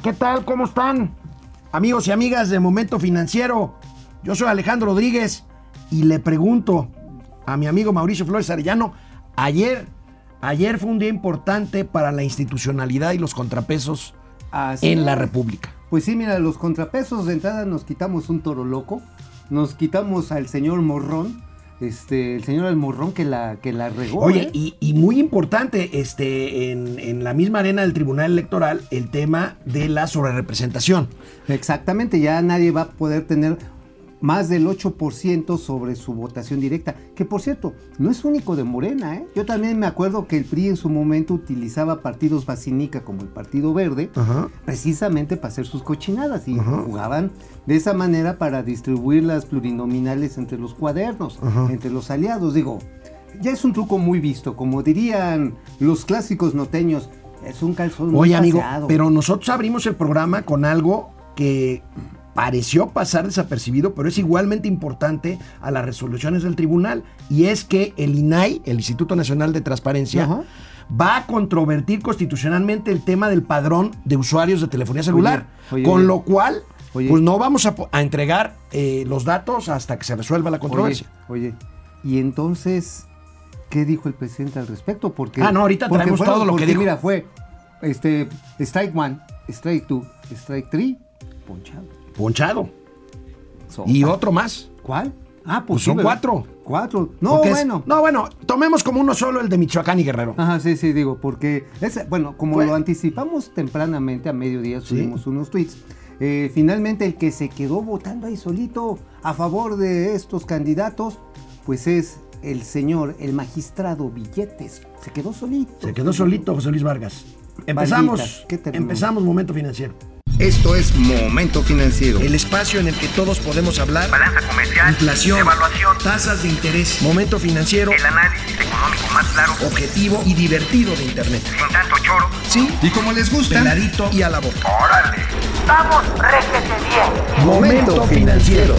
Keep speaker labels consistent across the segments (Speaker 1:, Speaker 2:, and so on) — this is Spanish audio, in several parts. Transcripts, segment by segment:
Speaker 1: ¿qué tal? ¿Cómo están? Amigos y amigas de Momento Financiero, yo soy Alejandro Rodríguez y le pregunto a mi amigo Mauricio Flores Arellano, ayer, ayer fue un día importante para la institucionalidad y los contrapesos en la República.
Speaker 2: Pues sí, mira, los contrapesos de entrada nos quitamos un toro loco, nos quitamos al señor Morrón, este, el señor Almorrón que la, que la regó.
Speaker 1: Oye, ¿eh? y, muy importante, este, en, en, la misma arena del Tribunal Electoral, el tema de la sobrerepresentación.
Speaker 2: Exactamente, ya nadie va a poder tener más del 8% sobre su votación directa, que por cierto, no es único de Morena, ¿eh? Yo también me acuerdo que el PRI en su momento utilizaba partidos vacinica como el Partido Verde, precisamente para hacer sus cochinadas y jugaban de esa manera para distribuir las plurinominales entre los cuadernos, entre los aliados. Digo, ya es un truco muy visto, como dirían los clásicos noteños, es un calzón
Speaker 1: Oye, amigo, pero nosotros abrimos el programa con algo que pareció pasar desapercibido, pero es igualmente importante a las resoluciones del tribunal, y es que el INAI, el Instituto Nacional de Transparencia, va a controvertir constitucionalmente el tema del padrón de usuarios de telefonía celular, con lo cual, pues no vamos a, entregar eh, los datos hasta que se resuelva la controversia.
Speaker 2: Oye, y entonces, ¿qué dijo el presidente al respecto? Porque,
Speaker 1: ah, no, ahorita traemos todo lo que dijo.
Speaker 2: Mira, fue este, strike one, strike two, strike three, ponchado.
Speaker 1: Ponchado. Y otro más.
Speaker 2: ¿Cuál?
Speaker 1: Ah, pues, son cuatro.
Speaker 2: Cuatro. No, bueno.
Speaker 1: no, bueno, tomemos como uno solo el de Michoacán y Guerrero.
Speaker 2: Ajá, sí, sí, digo, porque, es, bueno, como lo anticipamos tempranamente, a mediodía subimos unos tweets. Eh, finalmente, el que se quedó votando ahí solito a favor de estos candidatos, pues es el señor, el magistrado Billetes. Se quedó solito.
Speaker 1: Se quedó solito, José Luis Vargas. Empezamos. empezamos Momento Financiero.
Speaker 3: Esto es Momento Financiero.
Speaker 1: El espacio en el que todos podemos hablar.
Speaker 4: Balanza comercial.
Speaker 1: Inflación.
Speaker 4: Evaluación.
Speaker 1: Tasas de interés. Momento Financiero.
Speaker 4: El análisis económico más claro.
Speaker 1: Objetivo y divertido de Internet.
Speaker 4: Sin tanto choro.
Speaker 1: Sí.
Speaker 3: Y como les gusta.
Speaker 1: Peladito y a la boca.
Speaker 4: ¡Órale! ¡Vamos, réjete bien!
Speaker 3: Momento Financiero.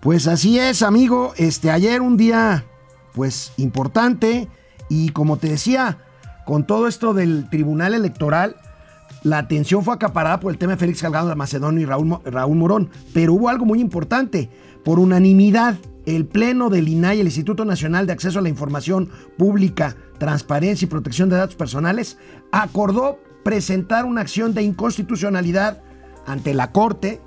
Speaker 1: Pues así es, amigo. Este, ayer un día, pues, importante. Y como te decía, con todo esto del Tribunal Electoral, la atención fue acaparada por el tema de Félix Salgado de Macedonio y Raúl, Morón. Pero hubo algo muy importante. Por unanimidad, el Pleno del INAI, el Instituto Nacional de Acceso a la Información Pública, Transparencia y Protección de Datos Personales, acordó presentar una acción de inconstitucionalidad ante la Corte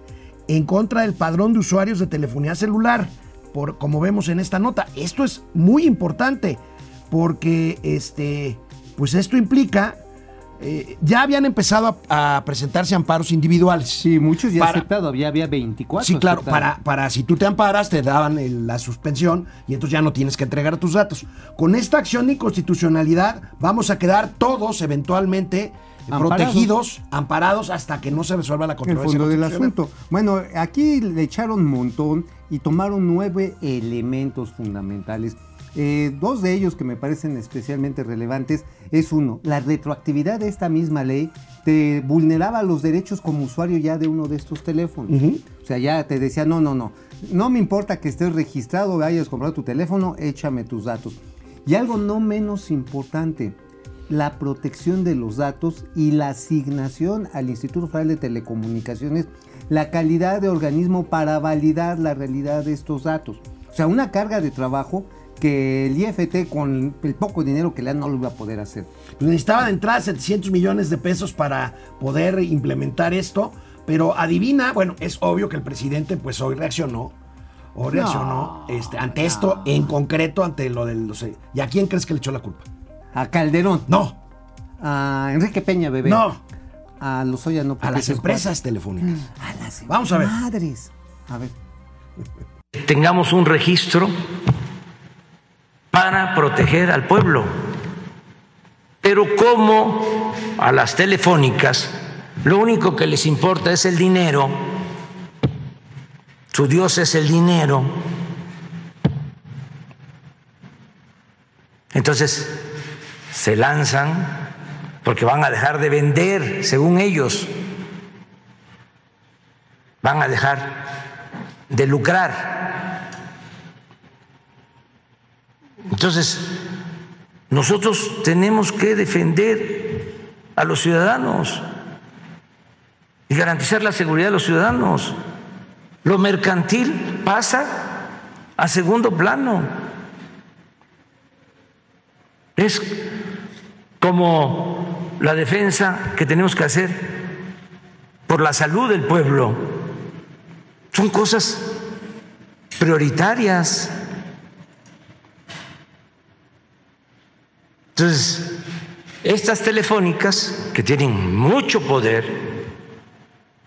Speaker 1: en contra del padrón de usuarios de telefonía celular, por, como vemos en esta nota. Esto es muy importante porque este, pues esto implica eh, ya habían empezado a, presentarse amparos individuales.
Speaker 2: Sí, muchos ya aceptado, había, había 24.
Speaker 1: Sí, claro, para, para si tú te amparas, te daban la suspensión y entonces ya no tienes que entregar tus datos. Con esta acción de inconstitucionalidad vamos a quedar todos eventualmente protegidos, amparados hasta que no se resuelva la controversia.
Speaker 2: El fondo del asunto. Bueno, aquí le echaron un montón y tomaron nueve elementos fundamentales eh, dos de ellos que me parecen especialmente relevantes es uno, la retroactividad de esta misma ley te vulneraba los derechos como usuario ya de uno de estos teléfonos. O sea, ya te decía, no, no, no, no me importa que estés registrado, hayas comprado tu teléfono, échame tus datos. Y algo no menos importante, la protección de los datos y la asignación al Instituto Federal de Telecomunicaciones, la calidad de organismo para validar la realidad de estos datos. O sea, una carga de trabajo que el IFT con el poco dinero que le dan no lo iba a poder hacer.
Speaker 1: Pues necesitaba de entrada 700 millones de pesos para poder implementar esto, pero adivina, bueno, es obvio que el presidente pues hoy reaccionó, o reaccionó este, ante esto en concreto, ante lo del... ¿Y a quién crees que le echó la culpa?
Speaker 2: A Calderón.
Speaker 1: No.
Speaker 2: A Enrique Peña, bebé.
Speaker 1: No.
Speaker 2: A los no.
Speaker 1: A las empresas telefónicas.
Speaker 2: A las
Speaker 1: Vamos a ver.
Speaker 2: Madres. A ver.
Speaker 5: Tengamos un registro para proteger al pueblo. Pero como a las telefónicas lo único que les importa es el dinero, su Dios es el dinero, entonces se lanzan porque van a dejar de vender, según ellos, van a dejar de lucrar. Entonces, nosotros tenemos que defender a los ciudadanos y garantizar la seguridad de los ciudadanos. Lo mercantil pasa a segundo plano. Es como la defensa que tenemos que hacer por la salud del pueblo. Son cosas prioritarias. Entonces, estas telefónicas que tienen mucho poder,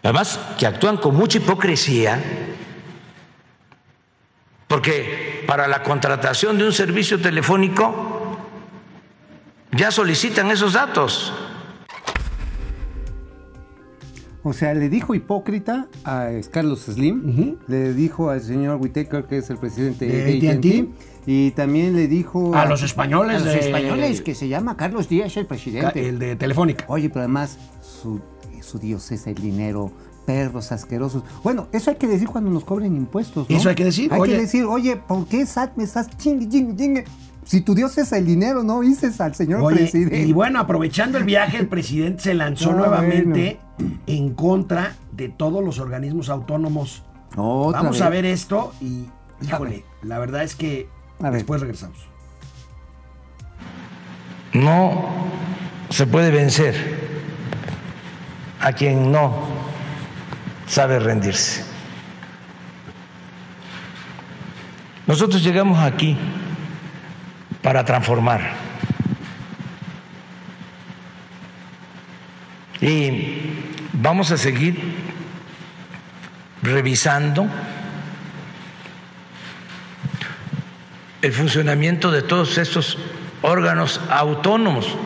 Speaker 5: además que actúan con mucha hipocresía, porque para la contratación de un servicio telefónico ya solicitan esos datos.
Speaker 2: O sea, le dijo hipócrita a Carlos Slim, le dijo al señor Whitaker, que es el presidente
Speaker 1: De
Speaker 2: de
Speaker 1: AT&T.
Speaker 2: Y también le dijo
Speaker 1: A los españoles
Speaker 2: a los
Speaker 1: de-
Speaker 2: españoles que se llama Carlos Díaz el presidente.
Speaker 1: El de Telefónica.
Speaker 2: Oye, pero además su, su dios es el dinero, perros asquerosos. Bueno, eso hay que decir cuando nos cobren impuestos, ¿no?
Speaker 1: Eso hay que decir,
Speaker 2: Hay
Speaker 1: oye.
Speaker 2: que decir, oye, ¿por qué SAT me estás chingue, chingue, chingue? Si tu dios es el dinero, no dices al señor
Speaker 1: Oye,
Speaker 2: presidente.
Speaker 1: y bueno, aprovechando el viaje, el presidente se lanzó
Speaker 2: Ah,
Speaker 1: nuevamente en contra de todos los organismos autónomos.
Speaker 2: Otra
Speaker 1: Vamos
Speaker 2: vez.
Speaker 1: a ver esto y, híjole, la verdad es que
Speaker 2: A ver.
Speaker 1: después regresamos.
Speaker 5: No se puede vencer a quien no sabe rendirse. Nosotros llegamos aquí para transformar. Y vamos a seguir revisando el funcionamiento de todos estos órganos autónomos,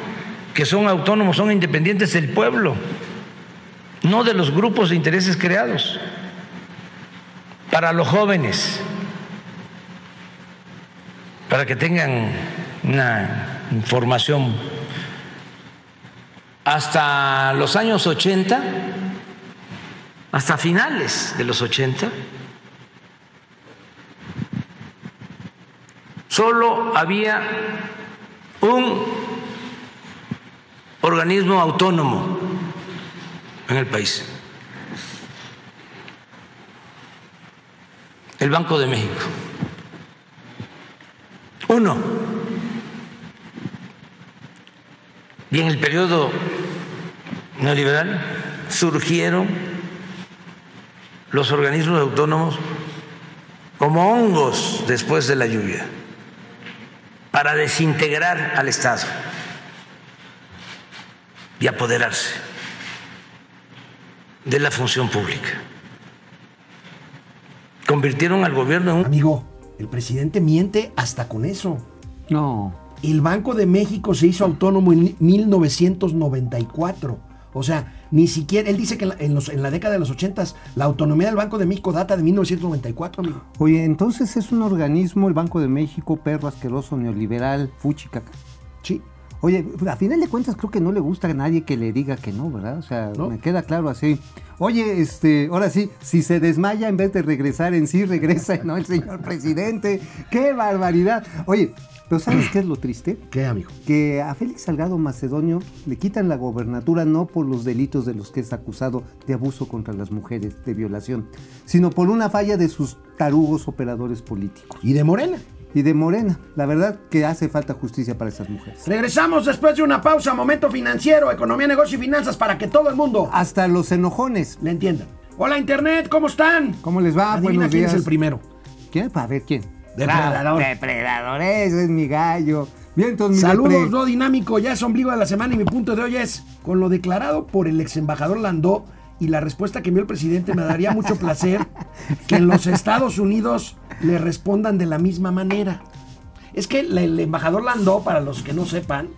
Speaker 5: que son autónomos, son independientes del pueblo, no de los grupos de intereses creados. Para los jóvenes, para que tengan una información hasta los años 80, hasta finales de los 80, solo había un organismo autónomo en el país, el Banco de México. Uno. Y en el periodo neoliberal surgieron los organismos autónomos como hongos después de la lluvia para desintegrar al Estado y apoderarse de la función pública. Convirtieron al gobierno en un
Speaker 1: Amigo, el presidente miente hasta con eso.
Speaker 2: No.
Speaker 1: El Banco de México se hizo autónomo en 1994. O sea, ni siquiera, él dice que en la, en los- en la década de los 80 la autonomía del Banco de México data de 1994, amigo.
Speaker 2: Oye, entonces es un organismo, el Banco de México, perro asqueroso, neoliberal, fuchicaca.
Speaker 1: Sí.
Speaker 2: Oye, a final de cuentas creo que no le gusta a nadie que le diga que no, ¿verdad? O sea,
Speaker 1: No.
Speaker 2: me queda claro así. Oye, este, ahora sí, si se desmaya en vez de regresar en sí, regresa, ¿no? El señor presidente. ¡Qué barbaridad! Oye, pero ¿sabes qué es lo triste?
Speaker 1: ¿Qué, amigo?
Speaker 2: que a Félix Salgado Macedonio le quitan la gobernatura no por los delitos de los que es acusado de abuso contra las mujeres, de violación, sino por una falla de sus tarugos operadores políticos
Speaker 1: Y de Morena.
Speaker 2: y de Morena. La verdad que hace falta justicia para esas mujeres.
Speaker 1: Regresamos después de una pausa, momento financiero, economía, negocio y finanzas para que todo el mundo
Speaker 2: Hasta los enojones.
Speaker 1: le entienda. Hola Internet, ¿cómo están?
Speaker 2: ¿Cómo les va?
Speaker 1: Adivina
Speaker 2: Buenos
Speaker 1: quién
Speaker 2: días.
Speaker 1: es el primero.
Speaker 2: ¿Quién? Para ver quién.
Speaker 1: Depredador.
Speaker 2: Depredador, ese es mi gallo. Bien, entonces,
Speaker 1: Saludos, lo dinámico, ya es ombligo de la semana y mi punto de hoy es, con lo declarado por el ex embajador Landó y la respuesta que envió el presidente, me daría mucho placer que en los Estados Unidos le respondan de la misma manera. Es que el embajador Landó, para los que no sepan,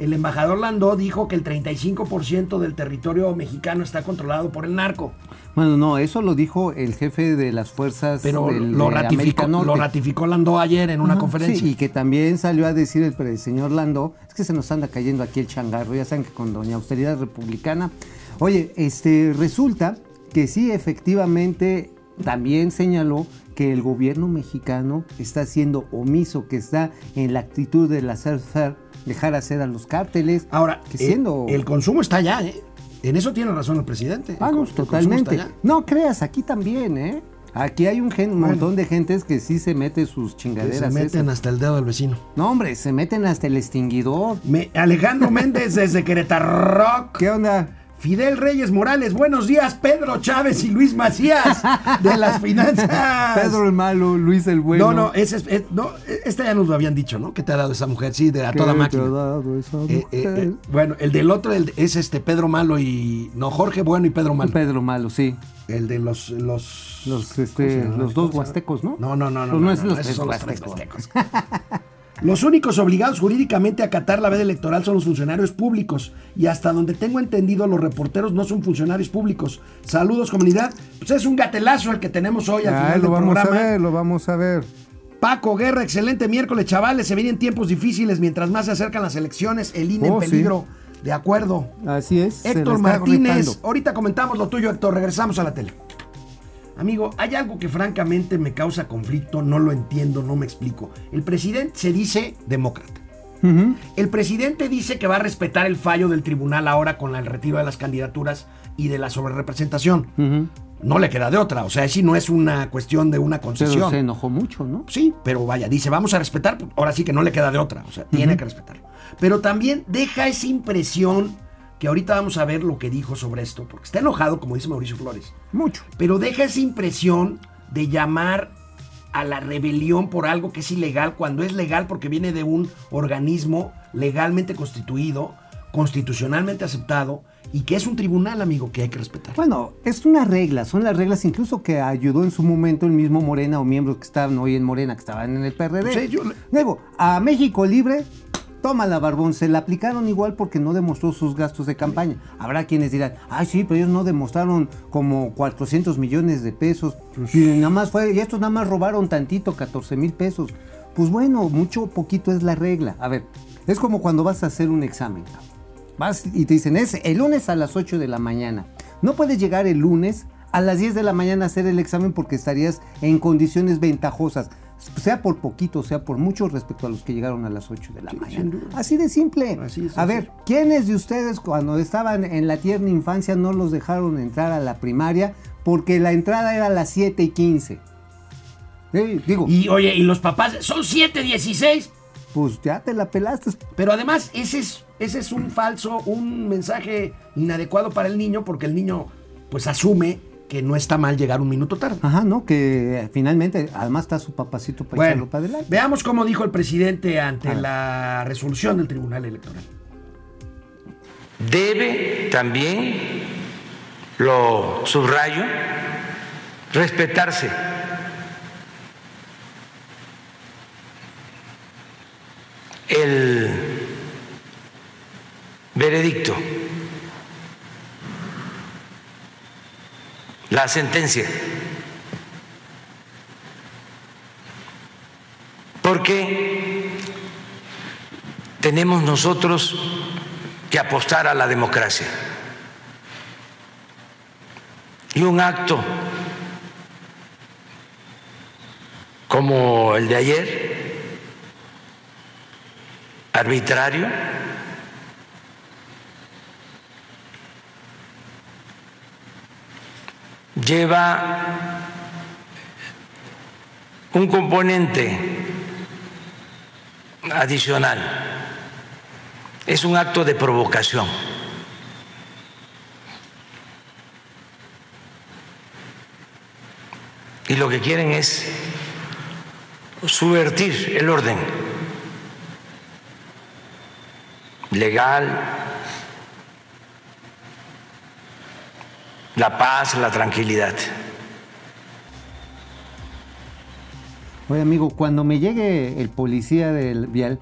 Speaker 1: el embajador Landó dijo que el 35% del territorio mexicano está controlado por el narco,
Speaker 2: Bueno, no, eso lo dijo el jefe de las fuerzas
Speaker 1: pero
Speaker 2: del-
Speaker 1: lo, ratificó, lo ratificó Landó ayer en una
Speaker 2: Ajá,
Speaker 1: conferencia.
Speaker 2: sí, y que también salió a decir el, señor Lando, es que se nos anda cayendo aquí el changarro, ya saben que con doña austeridad republicana. Oye, este resulta que sí, efectivamente, también señaló que el gobierno mexicano está siendo omiso, que está en la actitud de la faire dejar hacer a los cárteles.
Speaker 1: Ahora,
Speaker 2: que
Speaker 1: eh,
Speaker 2: siendo...
Speaker 1: el consumo está allá, ¿eh? En eso tiene razón el presidente. El consumo
Speaker 2: totalmente. No creas, aquí también, ¿eh? Aquí hay un, gen- un montón de gentes que sí se mete sus chingaderas.
Speaker 1: se meten
Speaker 2: esas.
Speaker 1: hasta el dedo del vecino.
Speaker 2: No, hombre, se meten hasta el extinguidor.
Speaker 1: Me- Alejandro Méndez desde Querétaro.
Speaker 2: ¿Qué onda?
Speaker 1: Fidel Reyes Morales, buenos días, Pedro Chávez y Luis Macías de las finanzas.
Speaker 2: Pedro el malo, Luis el bueno.
Speaker 1: No, no, ese es, es- no, este ya nos lo habían dicho, ¿no? ¿Qué te ha dado esa mujer? Sí, de a
Speaker 2: ¿Qué
Speaker 1: toda
Speaker 2: te
Speaker 1: máquina.
Speaker 2: ha dado esa
Speaker 1: Eh, eh,
Speaker 2: mujer?
Speaker 1: eh, bueno, el del otro el- es este Pedro Malo y. No, Jorge Bueno y Pedro Malo.
Speaker 2: Pedro malo, sí.
Speaker 1: El de los. Los,
Speaker 2: Los,
Speaker 1: ¿cómo se
Speaker 2: este, dos huastecos, ¿no?
Speaker 1: No, no, no, no.
Speaker 2: Pues
Speaker 1: no,
Speaker 2: es
Speaker 1: no,
Speaker 2: los tres huastecos.
Speaker 1: huastecos. Los únicos obligados jurídicamente a acatar la veda electoral son los funcionarios públicos. Y hasta donde tengo entendido, los reporteros no son funcionarios públicos. Saludos, comunidad. Pues es un gatelazo el que tenemos hoy al
Speaker 2: Ah,
Speaker 1: final
Speaker 2: lo
Speaker 1: del
Speaker 2: vamos
Speaker 1: programa.
Speaker 2: a ver, lo vamos a ver.
Speaker 1: Paco Guerra, excelente miércoles, chavales. Se vienen tiempos difíciles mientras más se acercan las elecciones. El INE
Speaker 2: Oh,
Speaker 1: en
Speaker 2: sí.
Speaker 1: peligro. De acuerdo.
Speaker 2: Así es.
Speaker 1: Héctor Martínez, ahorita comentamos lo tuyo, Héctor. Regresamos a la tele. Amigo, hay algo que francamente me causa conflicto, no lo entiendo, no me explico. El presidente se dice demócrata. El presidente dice que va a respetar el fallo del tribunal ahora con el retiro de las candidaturas y de la sobrerepresentación. No le queda de otra, o sea, si no es una cuestión de una
Speaker 2: Pero
Speaker 1: concesión.
Speaker 2: se enojó mucho, ¿no?
Speaker 1: Sí, pero vaya, dice, vamos a respetar, ahora sí que no le queda de otra, o sea, tiene que respetarlo. Pero también deja esa impresión que ahorita vamos a ver lo que dijo sobre esto, porque está enojado, como dice Mauricio Flores,
Speaker 2: Mucho.
Speaker 1: pero deja esa impresión de llamar a la rebelión por algo que es ilegal, cuando es legal porque viene de un organismo legalmente constituido, constitucionalmente aceptado, y que es un tribunal, amigo, que hay que respetar.
Speaker 2: Bueno, es una regla, son las reglas incluso que ayudó en su momento el mismo Morena o miembros que estaban hoy en Morena, que estaban en el PRD.
Speaker 1: Sí, yo le-
Speaker 2: Luego, a México Libre, toma la barbón, se la aplicaron igual porque no demostró sus gastos de campaña. Habrá quienes dirán, ay sí, pero ellos no demostraron como 400 millones de pesos.
Speaker 1: Pues
Speaker 2: Y nada más fue, y estos nada más robaron tantito, 14 mil pesos. Pues bueno, mucho o poquito es la regla. A ver, es como cuando vas a hacer un examen. Vas y te dicen, es el lunes a las 8 de la mañana. No puedes llegar el lunes a las 10 de la mañana a hacer el examen porque estarías en condiciones ventajosas, sea por poquito, sea por mucho respecto a los que llegaron a las 8 de la mañana.
Speaker 1: sin duda.
Speaker 2: Así de simple.
Speaker 1: Así es,
Speaker 2: a
Speaker 1: así
Speaker 2: ver, ¿quiénes de ustedes cuando estaban en la tierna infancia no los dejaron entrar a la primaria porque la entrada era a las 7 y 15? Eh, digo,
Speaker 1: Y oye, y los papás, son 716.
Speaker 2: pues ya te la pelaste.
Speaker 1: Pero además, ese es, ese es un falso, un mensaje inadecuado para el niño, porque el niño, pues, asume que no está mal llegar un minuto tarde.
Speaker 2: Ajá, ¿no? Que eh, finalmente, además está su papacito para
Speaker 1: Bueno,
Speaker 2: echarlo para adelante.
Speaker 1: veamos cómo dijo el presidente ante la resolución del Tribunal Electoral.
Speaker 5: Debe también, lo subrayo, respetarse el veredicto, la sentencia. Porque tenemos nosotros que apostar a la democracia. Y un acto como el de ayer, arbitrario, lleva un componente adicional. Es un acto de provocación. Y lo que quieren es subvertir el orden legal, la paz, la tranquilidad.
Speaker 2: Oye, amigo, cuando me llegue el policía del vial,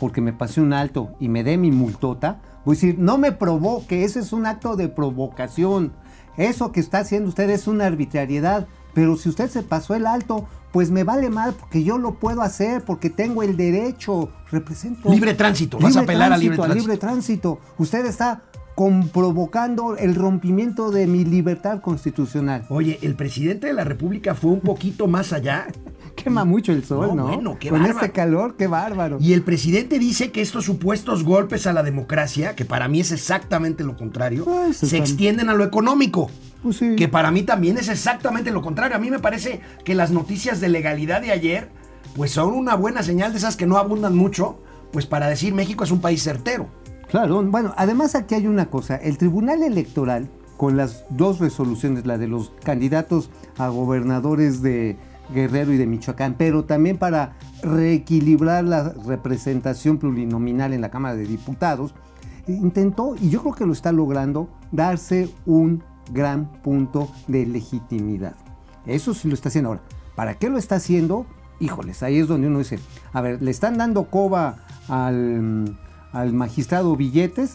Speaker 2: porque me pasé un alto y me dé mi multota, voy a decir, no me provoque, eso es un acto de provocación. Eso que está haciendo usted es una arbitrariedad. Pero si usted se pasó el alto, pues me vale mal porque yo lo puedo hacer, porque tengo el derecho, represento.
Speaker 1: Libre tránsito, vas a apelar a libre tránsito.
Speaker 2: libre tránsito. Usted está con- provocando el rompimiento de mi libertad constitucional.
Speaker 1: Oye, el presidente de la República fue un poquito más allá
Speaker 2: Quema mucho el sol,
Speaker 1: No,
Speaker 2: ¿no?
Speaker 1: bueno, qué
Speaker 2: Con
Speaker 1: bárbaro.
Speaker 2: este calor, qué bárbaro.
Speaker 1: Y el presidente dice que estos supuestos golpes a la democracia, que para mí es exactamente lo contrario,
Speaker 2: Pues,
Speaker 1: se
Speaker 2: están-
Speaker 1: extienden a lo económico.
Speaker 2: Pues sí.
Speaker 1: Que para mí también es exactamente lo contrario. A mí me parece que las noticias de legalidad de ayer, pues son una buena señal de esas que no abundan mucho, pues para decir México es un país certero.
Speaker 2: Claro, bueno, además aquí hay una cosa, el Tribunal Electoral, con las dos resoluciones, la de los candidatos a gobernadores de Guerrero y de Michoacán, pero también para reequilibrar la representación plurinominal en la Cámara de Diputados, intentó, y yo creo que lo está logrando, darse un gran punto de legitimidad. Eso sí lo está haciendo ahora. ¿Para qué lo está haciendo? Híjoles, ahí es donde uno dice, a ver, le están dando coba al, al magistrado Billetes,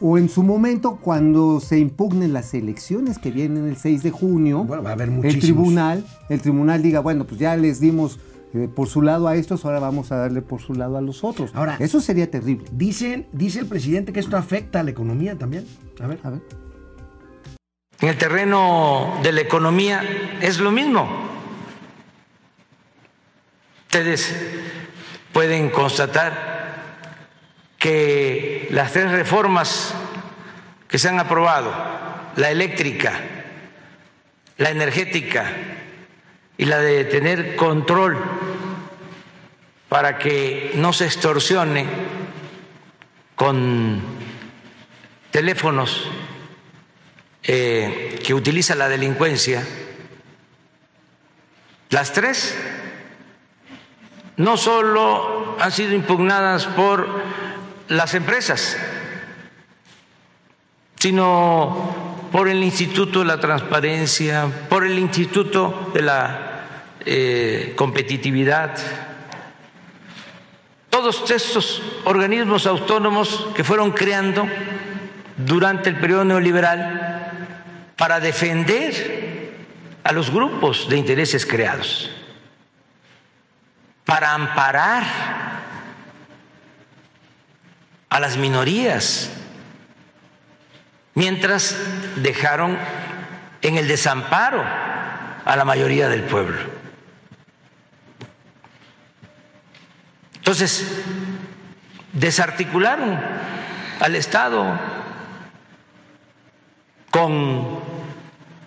Speaker 2: o en su momento cuando se impugnen las elecciones que vienen el 6 de junio,
Speaker 1: Bueno, va a haber
Speaker 2: el tribunal, el tribunal diga, bueno, pues ya les dimos eh, por su lado a estos, ahora vamos a darle por su lado a los otros.
Speaker 1: Ahora-
Speaker 2: eso sería terrible.
Speaker 1: Dicen, dice el presidente que esto afecta a la economía también. A ver.
Speaker 2: A ver.
Speaker 5: En el terreno de la economía es lo mismo. Ustedes pueden constatar que las tres reformas que se han aprobado, la eléctrica, la energética y la de tener control para que no se extorsione con teléfonos eh, que utiliza la delincuencia, las tres no solo han sido impugnadas por las empresas, sino por el Instituto de la Transparencia, por el Instituto de la eh, Competitividad, todos estos organismos autónomos que fueron creando durante el periodo neoliberal para defender a los grupos de intereses creados, para amparar a las minorías, mientras dejaron en el desamparo a la mayoría del pueblo. Entonces, desarticularon al Estado con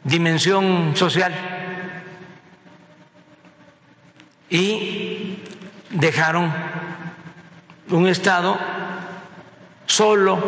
Speaker 5: dimensión social y dejaron un Estado solo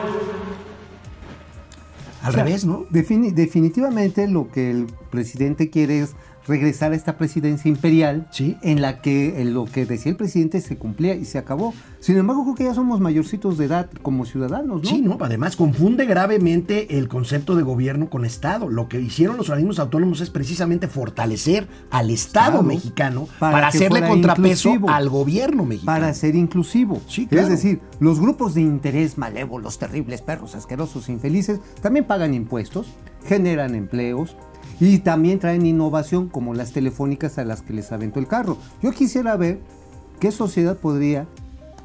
Speaker 1: Al
Speaker 2: O sea,
Speaker 1: revés, ¿no?
Speaker 2: defini- definitivamente lo que el presidente quiere es regresar a esta presidencia imperial
Speaker 1: Sí.
Speaker 2: en la que en lo que decía el presidente se cumplía y se acabó. Sin embargo, creo que ya somos mayorcitos de edad como ciudadanos, ¿no?
Speaker 1: Sí, ¿no? Además, confunde gravemente el concepto de gobierno con Estado. Lo que hicieron los organismos autónomos es precisamente fortalecer al Estado
Speaker 2: Claro.
Speaker 1: mexicano
Speaker 2: Para
Speaker 1: hacerle contrapeso al gobierno mexicano.
Speaker 2: Para ser inclusivo.
Speaker 1: Sí, claro.
Speaker 2: Es decir, los grupos de interés malévolos, terribles, perros asquerosos, infelices, también pagan impuestos, generan empleos y también traen innovación como las telefónicas a las que les aventó el carro. Yo quisiera ver qué sociedad podría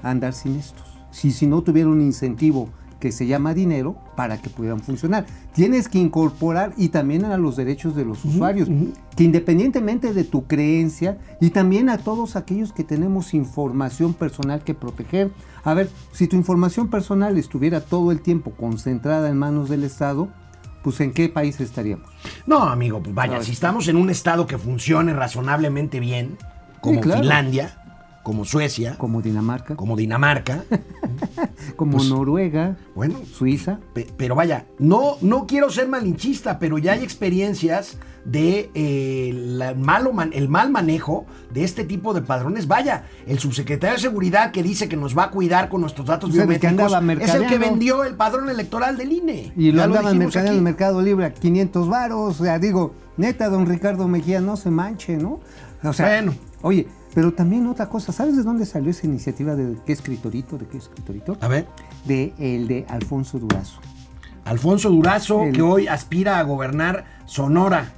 Speaker 2: andar sin estos. Si, si no tuviera un incentivo que se llama dinero para que pudieran funcionar. Tienes que incorporar y también a los derechos de los usuarios, que independientemente de tu creencia y también a todos aquellos que tenemos información personal que proteger. A ver, si tu información personal estuviera todo el tiempo concentrada en manos del Estado, pues ¿en qué país estaríamos?
Speaker 1: No, amigo, pues vaya,
Speaker 2: No,
Speaker 1: si
Speaker 2: es-
Speaker 1: estamos en un Estado que funcione razonablemente bien, como
Speaker 2: claro.
Speaker 1: Finlandia, como Suecia, como,
Speaker 2: Como Dinamarca, como,
Speaker 1: Dinamarca, pues-
Speaker 2: Noruega,
Speaker 1: bueno,
Speaker 2: Suiza.
Speaker 1: Pe- Pero vaya, no, no quiero ser malinchista, pero ya hay experiencias de eh, la malo man- el mal manejo de este tipo de padrones. Vaya, el subsecretario de Seguridad que dice que nos va a cuidar con nuestros datos
Speaker 2: O sea,
Speaker 1: biométricos es el que vendió el padrón electoral del INE.
Speaker 2: Y lo andaban mercadeando en el. Mercado Libre a 500 varos. O sea, digo, neta, don Ricardo Mejía, no se manche, ¿no? O sea,
Speaker 1: Bueno.
Speaker 2: oye, pero también otra cosa, ¿sabes de dónde salió esa iniciativa de qué escritorito? ¿De qué escritorito?
Speaker 1: A ver,
Speaker 2: De el de Alfonso Durazo.
Speaker 1: Alfonso Durazo,
Speaker 2: El-
Speaker 1: que hoy aspira a gobernar Sonora.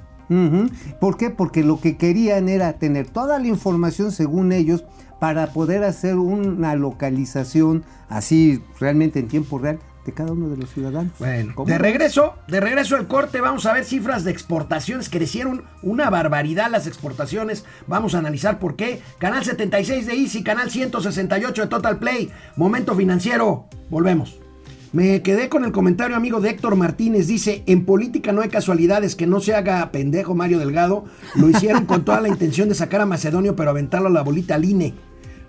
Speaker 2: ¿Por qué? Porque lo que querían era tener toda la información según ellos para poder hacer una localización así realmente en tiempo real de cada uno de los ciudadanos.
Speaker 1: Bueno,
Speaker 2: ¿Cómo
Speaker 1: de regreso, de regreso al corte, vamos a ver cifras de exportaciones. Crecieron una barbaridad las exportaciones. Vamos a analizar por qué. Canal 76 de Easy, canal 168 de Total Play. Momento financiero. Volvemos. Me quedé con el comentario amigo de Héctor Martínez. Dice, en política no hay casualidades, que no se haga pendejo Mario Delgado. Lo hicieron con toda la intención de sacar a Macedonio, pero aventarlo a la bolita al INE.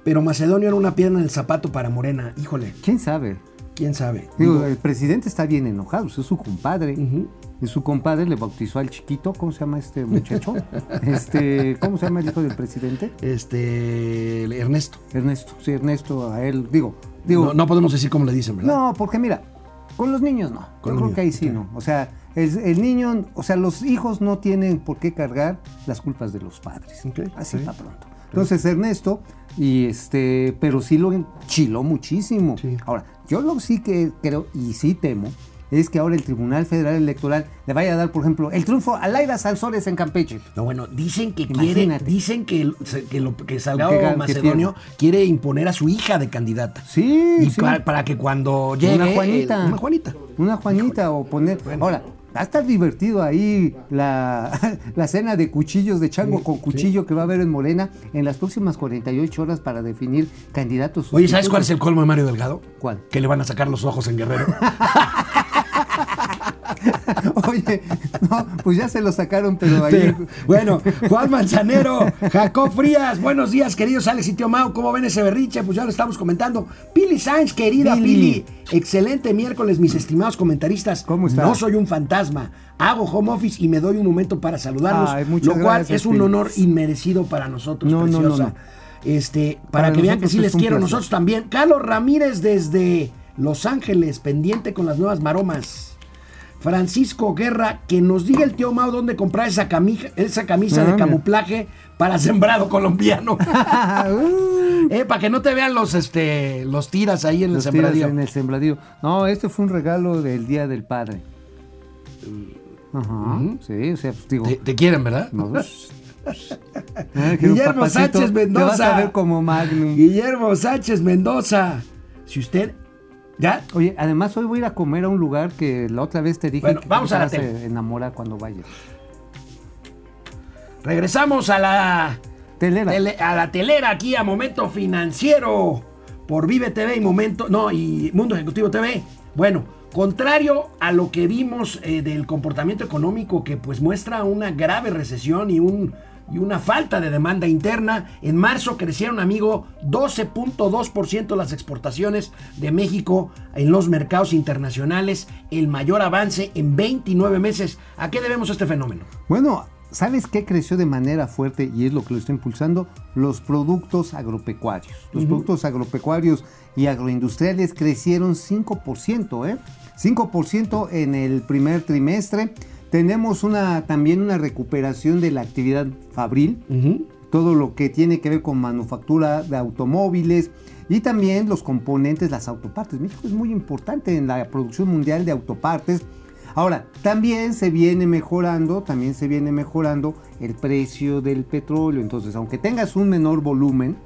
Speaker 1: Pero Macedonio era una pierna en el zapato para Morena. Híjole,
Speaker 2: ¿Quién sabe?
Speaker 1: Quién sabe.
Speaker 2: Digo, el presidente está bien enojado, es su compadre. Y su compadre le bautizó al chiquito, ¿cómo se llama este muchacho? este, ¿Cómo se llama el hijo del presidente?
Speaker 1: Este, Ernesto.
Speaker 2: Ernesto. Sí, Ernesto, a él, digo, digo,
Speaker 1: No, no podemos decir cómo le dicen, ¿verdad?
Speaker 2: No, porque mira, con los niños no.
Speaker 1: Con
Speaker 2: Yo creo que ahí sí no. O sea, el, el niño, o sea, los hijos no tienen por qué cargar las culpas de los padres.
Speaker 1: Ok,
Speaker 2: Así
Speaker 1: sí.
Speaker 2: para pronto. Entonces Ernesto, y este, pero sí lo enchiló muchísimo.
Speaker 1: Sí.
Speaker 2: Ahora, yo lo sí que creo, y sí temo, es que ahora el Tribunal Federal Electoral le vaya a dar, por ejemplo, el triunfo a Laira Sansores en Campeche.
Speaker 1: No, bueno, dicen que quiere,
Speaker 2: Imagínate.
Speaker 1: dicen que, que, lo, que Salgado
Speaker 2: Que gan- que
Speaker 1: Macedonio quiere imponer a su hija de candidata.
Speaker 2: Sí,
Speaker 1: Y
Speaker 2: sí.
Speaker 1: pa- para que cuando llegue.
Speaker 2: Una Juanita.
Speaker 1: el- una Juanita.
Speaker 2: Una Juanita o poner. Ahora, va a estar divertido ahí la, la cena de cuchillos de chango con cuchillo que va a haber en Morena en las próximas 48 horas para definir candidatos.
Speaker 1: Oye, ¿sabes cuál es el colmo de Mario Delgado?
Speaker 2: ¿Cuál?
Speaker 1: Que le van a sacar los ojos en Guerrero.
Speaker 2: Oye, no, pues ya se lo sacaron, pero ahí.
Speaker 1: Pero, bueno, Juan Manzanero, Jacob Frías, buenos días, queridos Alex y Tío Mau. ¿Cómo ven ese berriche? Pues ya lo estamos comentando. Pili Sainz, querida
Speaker 2: Pili.
Speaker 1: Pili. Excelente miércoles, mis estimados comentaristas.
Speaker 2: ¿Cómo está?
Speaker 1: No soy un fantasma. Hago home office y me doy un momento para saludarlos.
Speaker 2: Ay,
Speaker 1: lo cual
Speaker 2: gracias,
Speaker 1: es un
Speaker 2: Pili.
Speaker 1: honor inmerecido para nosotros,
Speaker 2: No, no,
Speaker 1: preciosa.
Speaker 2: no, no.
Speaker 1: Este, para,
Speaker 2: Para
Speaker 1: que vean que sí
Speaker 2: es
Speaker 1: les quiero,
Speaker 2: placer.
Speaker 1: nosotros también. Carlos Ramírez desde Los Ángeles, pendiente con las nuevas maromas. Francisco Guerra, que nos diga el tío Mao dónde comprar esa camisa, esa camisa
Speaker 2: Ah,
Speaker 1: de camuflaje para sembrado colombiano.
Speaker 2: Uh,
Speaker 1: eh, para que no te vean los este los tiras ahí en el
Speaker 2: los
Speaker 1: sembradío.
Speaker 2: en el sembradío. No, este fue un regalo del Día del Padre. Ajá. Sí, o sea, pues, digo.
Speaker 1: Te, te quieren, ¿verdad?
Speaker 2: No, pues, un
Speaker 1: Guillermo
Speaker 2: papacito,
Speaker 1: Sánchez
Speaker 2: Te vas
Speaker 1: Mendoza.
Speaker 2: a ver como Magnum.
Speaker 1: Guillermo Sánchez Mendoza. Si usted ya
Speaker 2: Oye, además hoy voy a ir a comer a un lugar que la otra vez te dije
Speaker 1: Bueno,
Speaker 2: que
Speaker 1: vamos a la
Speaker 2: vas
Speaker 1: tele.
Speaker 2: enamorar cuando vayas.
Speaker 1: regresamos a la
Speaker 2: Telera.
Speaker 1: Tele- a la telera aquí a Momento Financiero por Vive TV y Momento, no, y Mundo Ejecutivo TV. Bueno, contrario a lo que vimos eh, del comportamiento económico que pues muestra una grave recesión y un y una falta de demanda interna. En marzo crecieron, amigo, 12.2% las exportaciones de México en los mercados internacionales, el mayor avance en 29 meses. ¿A qué debemos este fenómeno?
Speaker 2: Bueno, ¿sabes qué creció de manera fuerte y es lo que lo está impulsando? Los productos agropecuarios. Los productos agropecuarios y agroindustriales crecieron 5%, ¿eh? 5% en el primer trimestre. Tenemos una, también una recuperación de la actividad fabril, todo lo que tiene que ver con manufactura de automóviles y también los componentes, las autopartes. México es muy importante en la producción mundial de autopartes. Ahora, también se viene mejorando, también se viene mejorando el precio del petróleo. Entonces, aunque tengas un menor volumen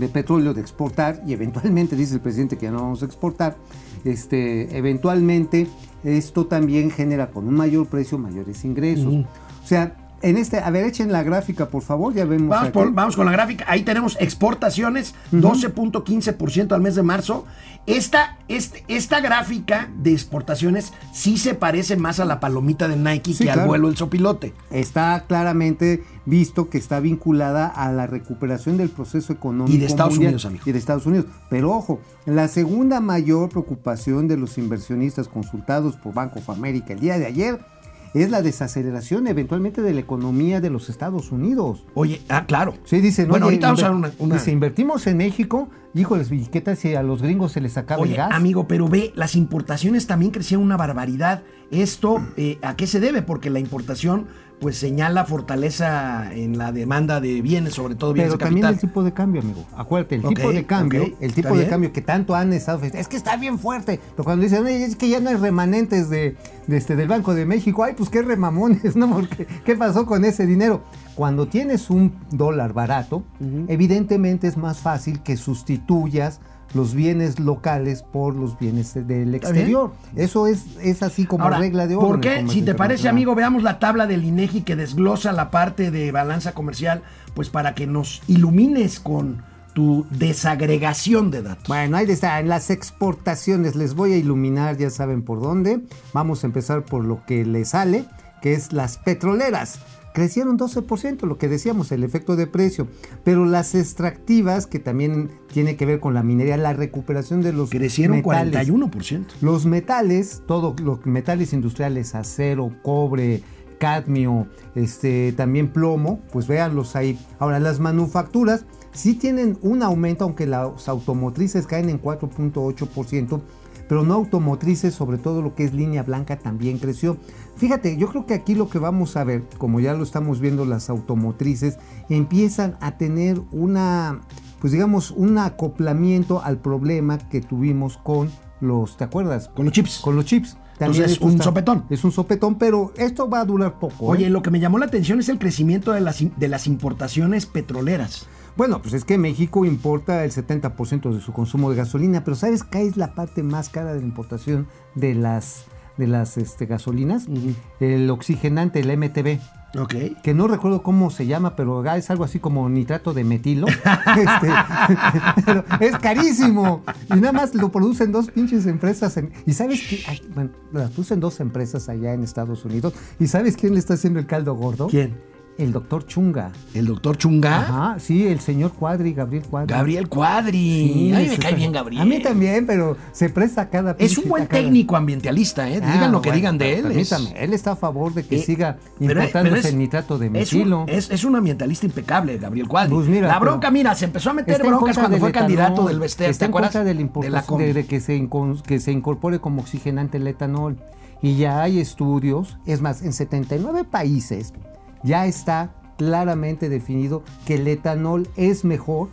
Speaker 2: de petróleo de exportar, y eventualmente dice el presidente que ya no vamos a exportar, este, eventualmente esto también genera con un mayor precio mayores ingresos. O sea, en este, a ver, echen la gráfica, por favor, ya vemos.
Speaker 1: Vamos,
Speaker 2: aquí.
Speaker 1: por- vamos con la gráfica. Ahí tenemos exportaciones, 12.15% al mes de marzo. Esta, este- esta gráfica de exportaciones sí se parece más a la palomita de Nike
Speaker 2: Sí,
Speaker 1: que al vuelo del sopilote.
Speaker 2: Está claramente visto que está vinculada a la recuperación del proceso económico.
Speaker 1: Y de Estados
Speaker 2: mundial
Speaker 1: Unidos, amigo.
Speaker 2: Y de Estados Unidos. Pero ojo, la segunda mayor preocupación de los inversionistas consultados por Banco of America el día de ayer es la desaceleración eventualmente de la economía de los Estados Unidos.
Speaker 1: Oye, ah, claro.
Speaker 2: Sí, dicen,
Speaker 1: Bueno, ahorita vamos a una. una-
Speaker 2: dice, invertimos en México, híjoles, ¿y qué tal si a los gringos se les acaba el
Speaker 1: Oye,
Speaker 2: gas?
Speaker 1: amigo, pero ve, las importaciones también crecieron una barbaridad. Esto, eh, ¿a qué se debe? Porque la importación, pues señala fortaleza en la demanda de bienes, sobre todo bienes
Speaker 2: Pero
Speaker 1: de
Speaker 2: también el tipo de cambio, amigo. Acuérdate, el tipo de cambio, el tipo de
Speaker 1: bien.
Speaker 2: cambio que tanto han estado es que está bien fuerte. Pero cuando dicen, "Oye, es que ya no hay remanentes de, de este, del Banco de México, ay, pues qué remamones, ¿no? Porque, ¿qué pasó con ese dinero? Cuando tienes un dólar barato, evidentemente es más fácil que sustituyas los bienes locales por los bienes del exterior. Eso es, es así como
Speaker 1: Ahora,
Speaker 2: regla de oro.
Speaker 1: ¿Por qué? Si te parece, amigo, veamos la tabla del INEGI que desglosa la parte de balanza comercial, pues para que nos ilumines con tu desagregación de datos.
Speaker 2: Bueno, ahí está. En las exportaciones les voy a iluminar, ya saben por dónde. Vamos a empezar por lo que le sale, que es las petroleras. Crecieron 12%, lo que decíamos, el efecto de precio. Pero las extractivas, que también tiene que ver con la minería, la recuperación de los
Speaker 1: Crecieron
Speaker 2: metales.
Speaker 1: 41%.
Speaker 2: Los metales, todos los metales industriales, acero, cobre, cadmio, este, también plomo, pues véanlos ahí. Ahora, las manufacturas sí tienen un aumento, aunque las automotrices caen en 4.8%, pero no automotrices, sobre todo lo que es línea blanca, también creció. Fíjate, yo creo que aquí lo que vamos a ver, como ya lo estamos viendo, las automotrices empiezan a tener una, pues digamos, un acoplamiento al problema que tuvimos con los, ¿te acuerdas?
Speaker 1: Con los chips.
Speaker 2: Con los chips. También
Speaker 1: Entonces,
Speaker 2: esto
Speaker 1: un sopetón.
Speaker 2: Es un sopetón, pero esto va a durar poco. ¿eh?
Speaker 1: Oye, lo que me llamó la atención es el crecimiento de las, de las importaciones petroleras.
Speaker 2: Bueno, pues es que México importa el 70% de su consumo de gasolina, pero ¿sabes qué es la parte más cara de la importación de las, de las este, gasolinas? El oxigenante, el MTB.
Speaker 1: Ok.
Speaker 2: Que no recuerdo cómo se llama, pero es algo así como nitrato de metilo. Este, pero es carísimo. Y nada más lo producen dos pinches empresas. en- y sabes que, bueno, lo producen dos empresas allá en Estados Unidos. ¿Y sabes quién le está haciendo el caldo gordo?
Speaker 1: ¿Quién?
Speaker 2: El doctor Chunga.
Speaker 1: El doctor Chunga.
Speaker 2: Ajá, sí, el señor Cuadri, Gabriel Cuadri.
Speaker 1: Gabriel Cuadri.
Speaker 2: Sí,
Speaker 1: a mí me cae bien Gabriel.
Speaker 2: A mí también, pero se presta cada
Speaker 1: Es un buen
Speaker 2: cada-
Speaker 1: técnico ambientalista, ¿eh?
Speaker 2: Ah,
Speaker 1: Digan lo que
Speaker 2: bueno,
Speaker 1: digan de él.
Speaker 2: Permítame, él está a favor de que
Speaker 1: Eh,
Speaker 2: siga importándose el nitrato de metilo.
Speaker 1: Es, es un ambientalista impecable, Gabriel Cuadri.
Speaker 2: Pues mira,
Speaker 1: la bronca, mira, se empezó a meter
Speaker 2: en
Speaker 1: broncas cuando fue
Speaker 2: etanol,
Speaker 1: candidato del Vestel.
Speaker 2: Está
Speaker 1: ¿Te
Speaker 2: en
Speaker 1: acuerdas?
Speaker 2: contra de la
Speaker 1: De
Speaker 2: que, se que se incorpore como oxigenante el etanol. Y ya hay estudios, es más, en 79 países ya está claramente definido que el etanol es mejor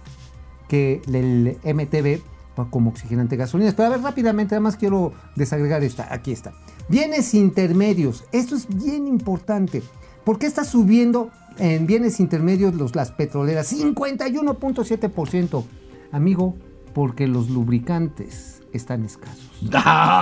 Speaker 2: que el MTB como oxigenante de gasolinas. Pero a ver, rápidamente, además quiero desagregar esta. Aquí está. Bienes intermedios. Esto es bien importante. ¿Por qué está subiendo en bienes intermedios los, las petroleras? 51.7%. Amigo, porque los lubricantes están escasos.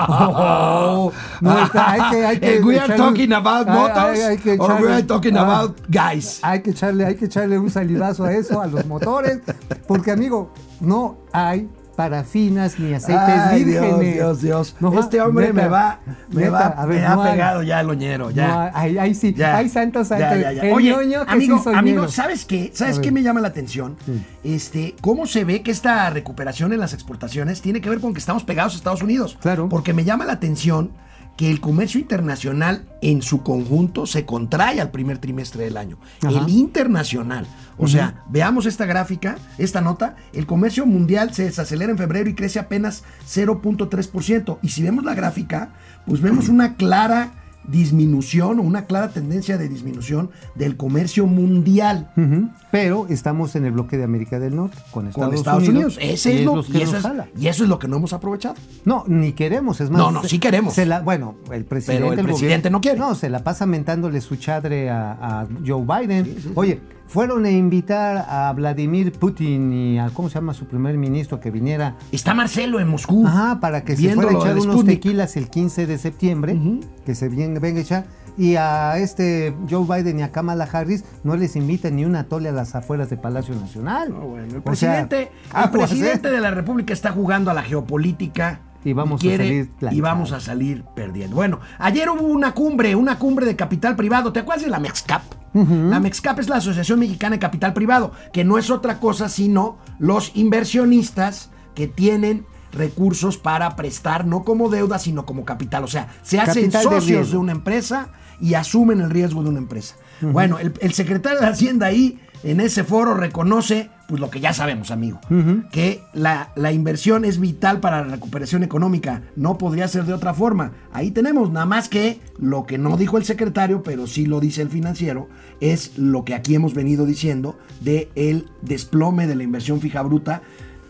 Speaker 2: Oh, no, está- hay que- hay que
Speaker 1: Eh, we are
Speaker 2: echarle-
Speaker 1: talking about motors
Speaker 2: hay- que
Speaker 1: or we
Speaker 2: echarle-
Speaker 1: are talking
Speaker 2: ah,
Speaker 1: about guys.
Speaker 2: hay que echarle, hay que echarle un salivazo a eso, a los motores, porque amigo, no hay parafinas ni aceites
Speaker 1: Ay,
Speaker 2: vírgenes.
Speaker 1: Dios, Dios, Dios.
Speaker 2: No,
Speaker 1: este hombre
Speaker 2: neta,
Speaker 1: me va, me
Speaker 2: neta,
Speaker 1: va,
Speaker 2: a ver,
Speaker 1: me ha
Speaker 2: no hay.
Speaker 1: pegado ya el oñero, ya.
Speaker 2: No, ahí, ahí sí,
Speaker 1: Ya.
Speaker 2: hay santos santos.
Speaker 1: Ya, ya, Oye,
Speaker 2: que
Speaker 1: amigo,
Speaker 2: sí
Speaker 1: amigo. ¿sabes qué? ¿Sabes
Speaker 2: A
Speaker 1: qué
Speaker 2: ver.
Speaker 1: me llama la atención? Este, cómo se ve que esta recuperación en las exportaciones tiene que ver con que estamos pegados a Estados Unidos.
Speaker 2: Claro.
Speaker 1: Porque me llama la atención que el comercio internacional en su conjunto se contrae al primer trimestre del año.
Speaker 2: Ajá.
Speaker 1: El internacional. O sea, veamos esta gráfica, esta nota. El comercio mundial se desacelera en febrero y crece apenas 0.3%. Y si vemos la gráfica, pues vemos una clara disminución o una clara tendencia de disminución del comercio mundial.
Speaker 2: Pero estamos en el bloque de América del Norte, con Estados,
Speaker 1: con Estados Unidos.
Speaker 2: Unidos.
Speaker 1: Ese es lo,
Speaker 2: que
Speaker 1: y, eso es, y eso es lo que no hemos aprovechado.
Speaker 2: No, ni queremos, es más.
Speaker 1: No, no, sí queremos.
Speaker 2: se la- bueno, el presidente.
Speaker 1: Pero el presidente
Speaker 2: gobierno-
Speaker 1: no quiere.
Speaker 2: No, se la pasa mentándole su chadre a, a Joe Biden. Oye, fueron a invitar a Vladimir Putin y a, ¿cómo se llama su primer ministro que viniera?
Speaker 1: Está Marcelo en Moscú.
Speaker 2: Ajá, para que se fuera a echar unos tequilas el 15 de septiembre, que se bien- venga a echar. Y a este Joe Biden y a Kamala Harris no les invitan ni un atole a las afueras de Palacio Nacional.
Speaker 1: No, bueno, el
Speaker 2: O sea,
Speaker 1: presidente, el
Speaker 2: aguas, ¿eh?
Speaker 1: presidente de la República está jugando a la geopolítica.
Speaker 2: Y vamos a salir
Speaker 1: y vamos a salir perdiendo. Bueno, ayer hubo una cumbre, una cumbre de capital privado. ¿Te acuerdas de la MEXCAP? La MEXCAP es la Asociación Mexicana de Capital Privado, que no es otra cosa sino los inversionistas que tienen recursos para prestar, no como deuda, sino como capital. O sea, se hacen
Speaker 2: Capital
Speaker 1: socios de, una empresa y asumen el riesgo de una empresa. Bueno, el, el secretario de Hacienda ahí, en ese foro, reconoce, pues lo que ya sabemos, amigo, que la, la inversión es vital para la recuperación económica. No podría ser de otra forma. Ahí tenemos, nada más que lo que no dijo el secretario, pero sí lo dice el financiero, es lo que aquí hemos venido diciendo de el desplome de la inversión fija bruta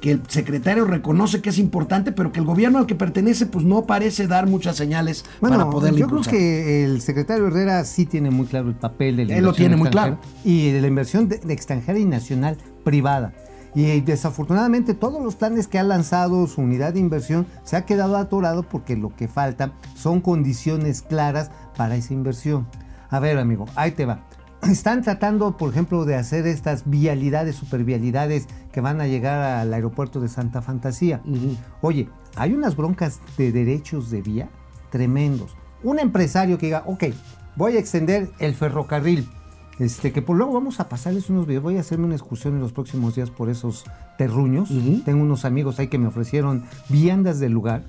Speaker 1: que el secretario reconoce que es importante, pero que el gobierno al que pertenece pues no parece dar muchas señales
Speaker 2: Bueno,
Speaker 1: para poderle
Speaker 2: yo creo que el secretario Herrera sí tiene muy claro el papel de la
Speaker 1: Él lo tiene muy
Speaker 2: extranjera y de la inversión de- de extranjera y nacional privada. Y desafortunadamente todos los planes que ha lanzado su unidad de inversión se ha quedado atorado porque lo que falta son condiciones claras para esa inversión. A ver, amigo, ahí te va. Están tratando, por ejemplo, de hacer estas vialidades, supervialidades que van a llegar al aeropuerto de Santa Fantasía. Oye, hay unas broncas de derechos de vía tremendos. Un empresario que diga, ok, voy a extender el ferrocarril. Este, que por luego vamos a pasarles unos videos. Voy a hacerme una excursión en los próximos días por esos terruños. Tengo unos amigos ahí que me ofrecieron viandas del lugar.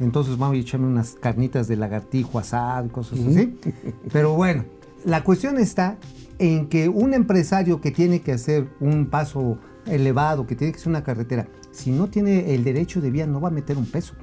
Speaker 2: Entonces vamos a echarme unas carnitas de lagartijo asado y cosas así. Pero bueno, la cuestión está en que un empresario que tiene que hacer un paso elevado, que tiene que hacer una carretera, si no tiene el derecho de vía, no va a meter un peso.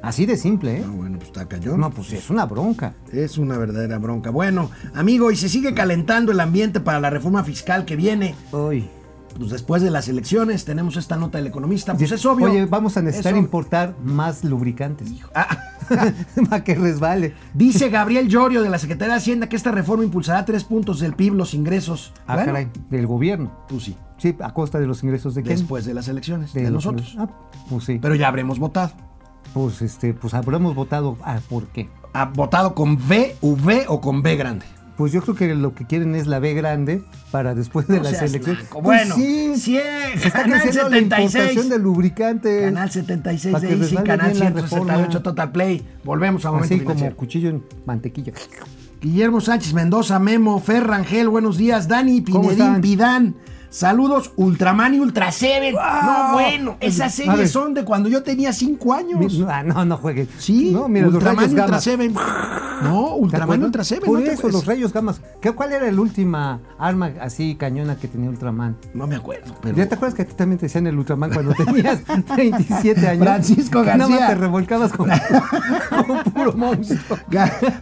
Speaker 2: Así de simple, ¿eh?
Speaker 1: Ah, bueno, pues está cayón.
Speaker 2: No, pues es una bronca.
Speaker 1: Es una verdadera bronca. Bueno, amigo, y se sigue calentando el ambiente para la reforma fiscal que viene.
Speaker 2: Hoy.
Speaker 1: Pues después de las elecciones tenemos esta nota del economista. Pues es obvio.
Speaker 2: Oye, vamos a necesitar importar más lubricantes.
Speaker 1: Ah,
Speaker 2: Para que resbale.
Speaker 1: dice Gabriel Llorio de la Secretaría de Hacienda que esta reforma impulsará tres puntos del PIB, los ingresos.
Speaker 2: Ah,
Speaker 1: Bueno,
Speaker 2: caray, del gobierno.
Speaker 1: Pues sí,
Speaker 2: Sí, a costa de los ingresos de quién?
Speaker 1: después de las elecciones, de, nosotros.
Speaker 2: Ah, pues sí.
Speaker 1: Pero ya habremos votado.
Speaker 2: Pues este, pues habremos votado. Ah, ¿por qué?
Speaker 1: Ha votado con B, V o con B grande.
Speaker 2: Pues yo creo que lo que quieren es la B grande para después de
Speaker 1: No
Speaker 2: elecciones.
Speaker 1: naco.
Speaker 2: Pues
Speaker 1: Bueno,
Speaker 2: sí,
Speaker 1: sí es.
Speaker 2: se está
Speaker 1: Canal
Speaker 2: creciendo la
Speaker 1: 76.
Speaker 2: importación de lubricante.
Speaker 1: Canal 76
Speaker 2: Para
Speaker 1: de Easy, Canal
Speaker 2: bien la
Speaker 1: 168
Speaker 2: reforma.
Speaker 1: Total Play. Volvemos a momento
Speaker 2: Así como cuchillo en mantequilla.
Speaker 1: Guillermo Sánchez Mendoza, Memo, Ferrangel, buenos días. Dani
Speaker 2: ¿Cómo
Speaker 1: Pinedín? Vidán. Saludos, Ultraman y Ultra Seven. No, bueno, esas series son de cuando yo tenía 5 años.
Speaker 2: Ah, no, no jueguen.
Speaker 1: Sí,
Speaker 2: no, mira,
Speaker 1: Ultraman y Ultra. Seven. No,
Speaker 2: ¿Te
Speaker 1: Ultraman y? Ultra Seven.
Speaker 2: Por
Speaker 1: no
Speaker 2: eso, los rayos gamas. ¿Qué, ¿Cuál era la última arma así cañona que tenía Ultraman?
Speaker 1: No me acuerdo, pero.
Speaker 2: ¿Ya te acuerdas que a ti también te decían el Ultraman cuando tenías 27 años?
Speaker 1: Francisco
Speaker 2: Que Nada más
Speaker 1: García.
Speaker 2: te revolcabas con, con puro monstruo.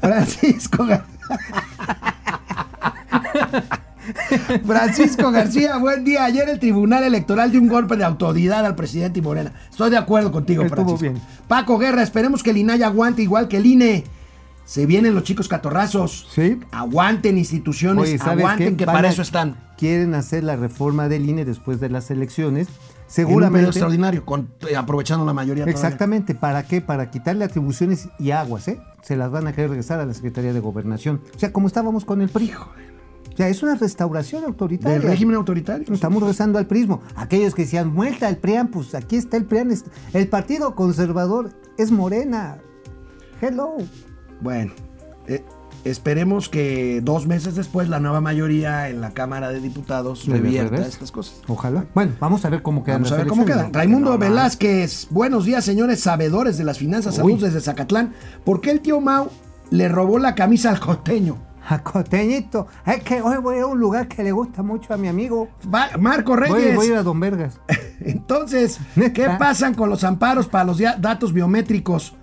Speaker 1: Francisco Gar- Francisco García, buen día. Ayer el Tribunal Electoral dio un golpe de autoridad al presidente y Morena. Estoy de acuerdo contigo,
Speaker 2: Estuvo
Speaker 1: Francisco.
Speaker 2: bien.
Speaker 1: Paco Guerra, esperemos que el INAI aguante igual que el INE. Se vienen los chicos catorrazos.
Speaker 2: Sí.
Speaker 1: Aguanten instituciones,
Speaker 2: Oye, ¿sabes
Speaker 1: aguanten
Speaker 2: qué?
Speaker 1: que
Speaker 2: Van
Speaker 1: para
Speaker 2: a-
Speaker 1: eso están.
Speaker 2: Quieren hacer la reforma del INE después de las elecciones.
Speaker 1: En un periodo
Speaker 2: Seguramente.
Speaker 1: extraordinario, con- eh, aprovechando la mayoría. todavía.
Speaker 2: Exactamente, ¿para qué? Para quitarle atribuciones y aguas, ¿eh? Se las van a querer regresar a la Secretaría de Gobernación. O sea, como estábamos con el PRI. O sea, es una restauración autoritaria.
Speaker 1: Del régimen autoritario.
Speaker 2: Estamos rezando al prismo. Aquellos que decían, muerta el PRIAN, pues aquí está el PRIAN. El Partido Conservador es Morena. Hello.
Speaker 1: Bueno, eh, esperemos que dos meses después la nueva mayoría en la Cámara de Diputados revierta estas cosas.
Speaker 2: Ojalá. Bueno, vamos a ver cómo quedan
Speaker 1: Vamos a ver cómo quedan. Raimundo
Speaker 2: no,
Speaker 1: Velázquez, buenos días, señores sabedores de las finanzas. Saludos desde Zacatlán. ¿Por qué el tío Mau le robó la camisa al costeño?
Speaker 2: A Costeñito, es que hoy voy a un lugar que le gusta mucho a mi amigo.
Speaker 1: Marco
Speaker 2: Voy,
Speaker 1: Reyes.
Speaker 2: voy a ir a Don Vergas.
Speaker 1: Entonces. ¿qué pasan con los amparos para los datos biométricos?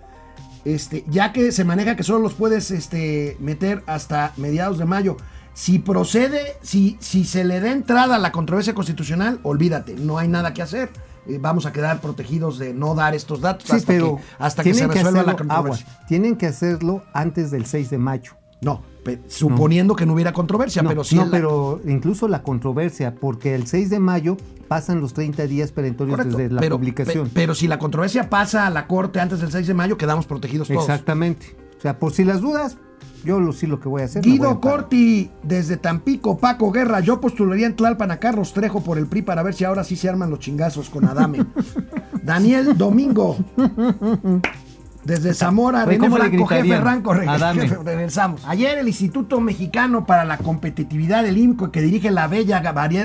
Speaker 1: Este, ya que se maneja que solo los puedes este, meter hasta mediados de mayo. Si procede, si, si se le da entrada a la controversia constitucional, olvídate, no hay nada que hacer. Eh, vamos a quedar protegidos de no dar estos datos
Speaker 2: Sí,
Speaker 1: hasta,
Speaker 2: pero
Speaker 1: que, hasta que se resuelva la controversia.
Speaker 2: agua, tienen que hacerlo antes del 6 de mayo.
Speaker 1: No, suponiendo que no hubiera controversia,
Speaker 2: no,
Speaker 1: pero sí.
Speaker 2: no,
Speaker 1: la-
Speaker 2: pero incluso la controversia, porque el 6 de mayo pasan los 30 días perentorios
Speaker 1: correcto,
Speaker 2: desde la
Speaker 1: pero,
Speaker 2: publicación.
Speaker 1: pe- pero si la controversia pasa a la corte antes del 6 de mayo, quedamos protegidos todos.
Speaker 2: Exactamente. O sea, por si las dudas, yo lo, sí lo que voy a hacer.
Speaker 1: Guido. Corti, desde Tampico, Paco Guerra, yo postularía en Tlalpan a Carlos Trejo por el PRI para ver si ahora sí se arman los chingazos con Adame. Daniel Domingo, desde Zamora, René
Speaker 2: ¿cómo le
Speaker 1: Franco, jefe? Ranco, jefe, regresamos. Ayer el Instituto Mexicano para la Competitividad del IMCO, que dirige la bella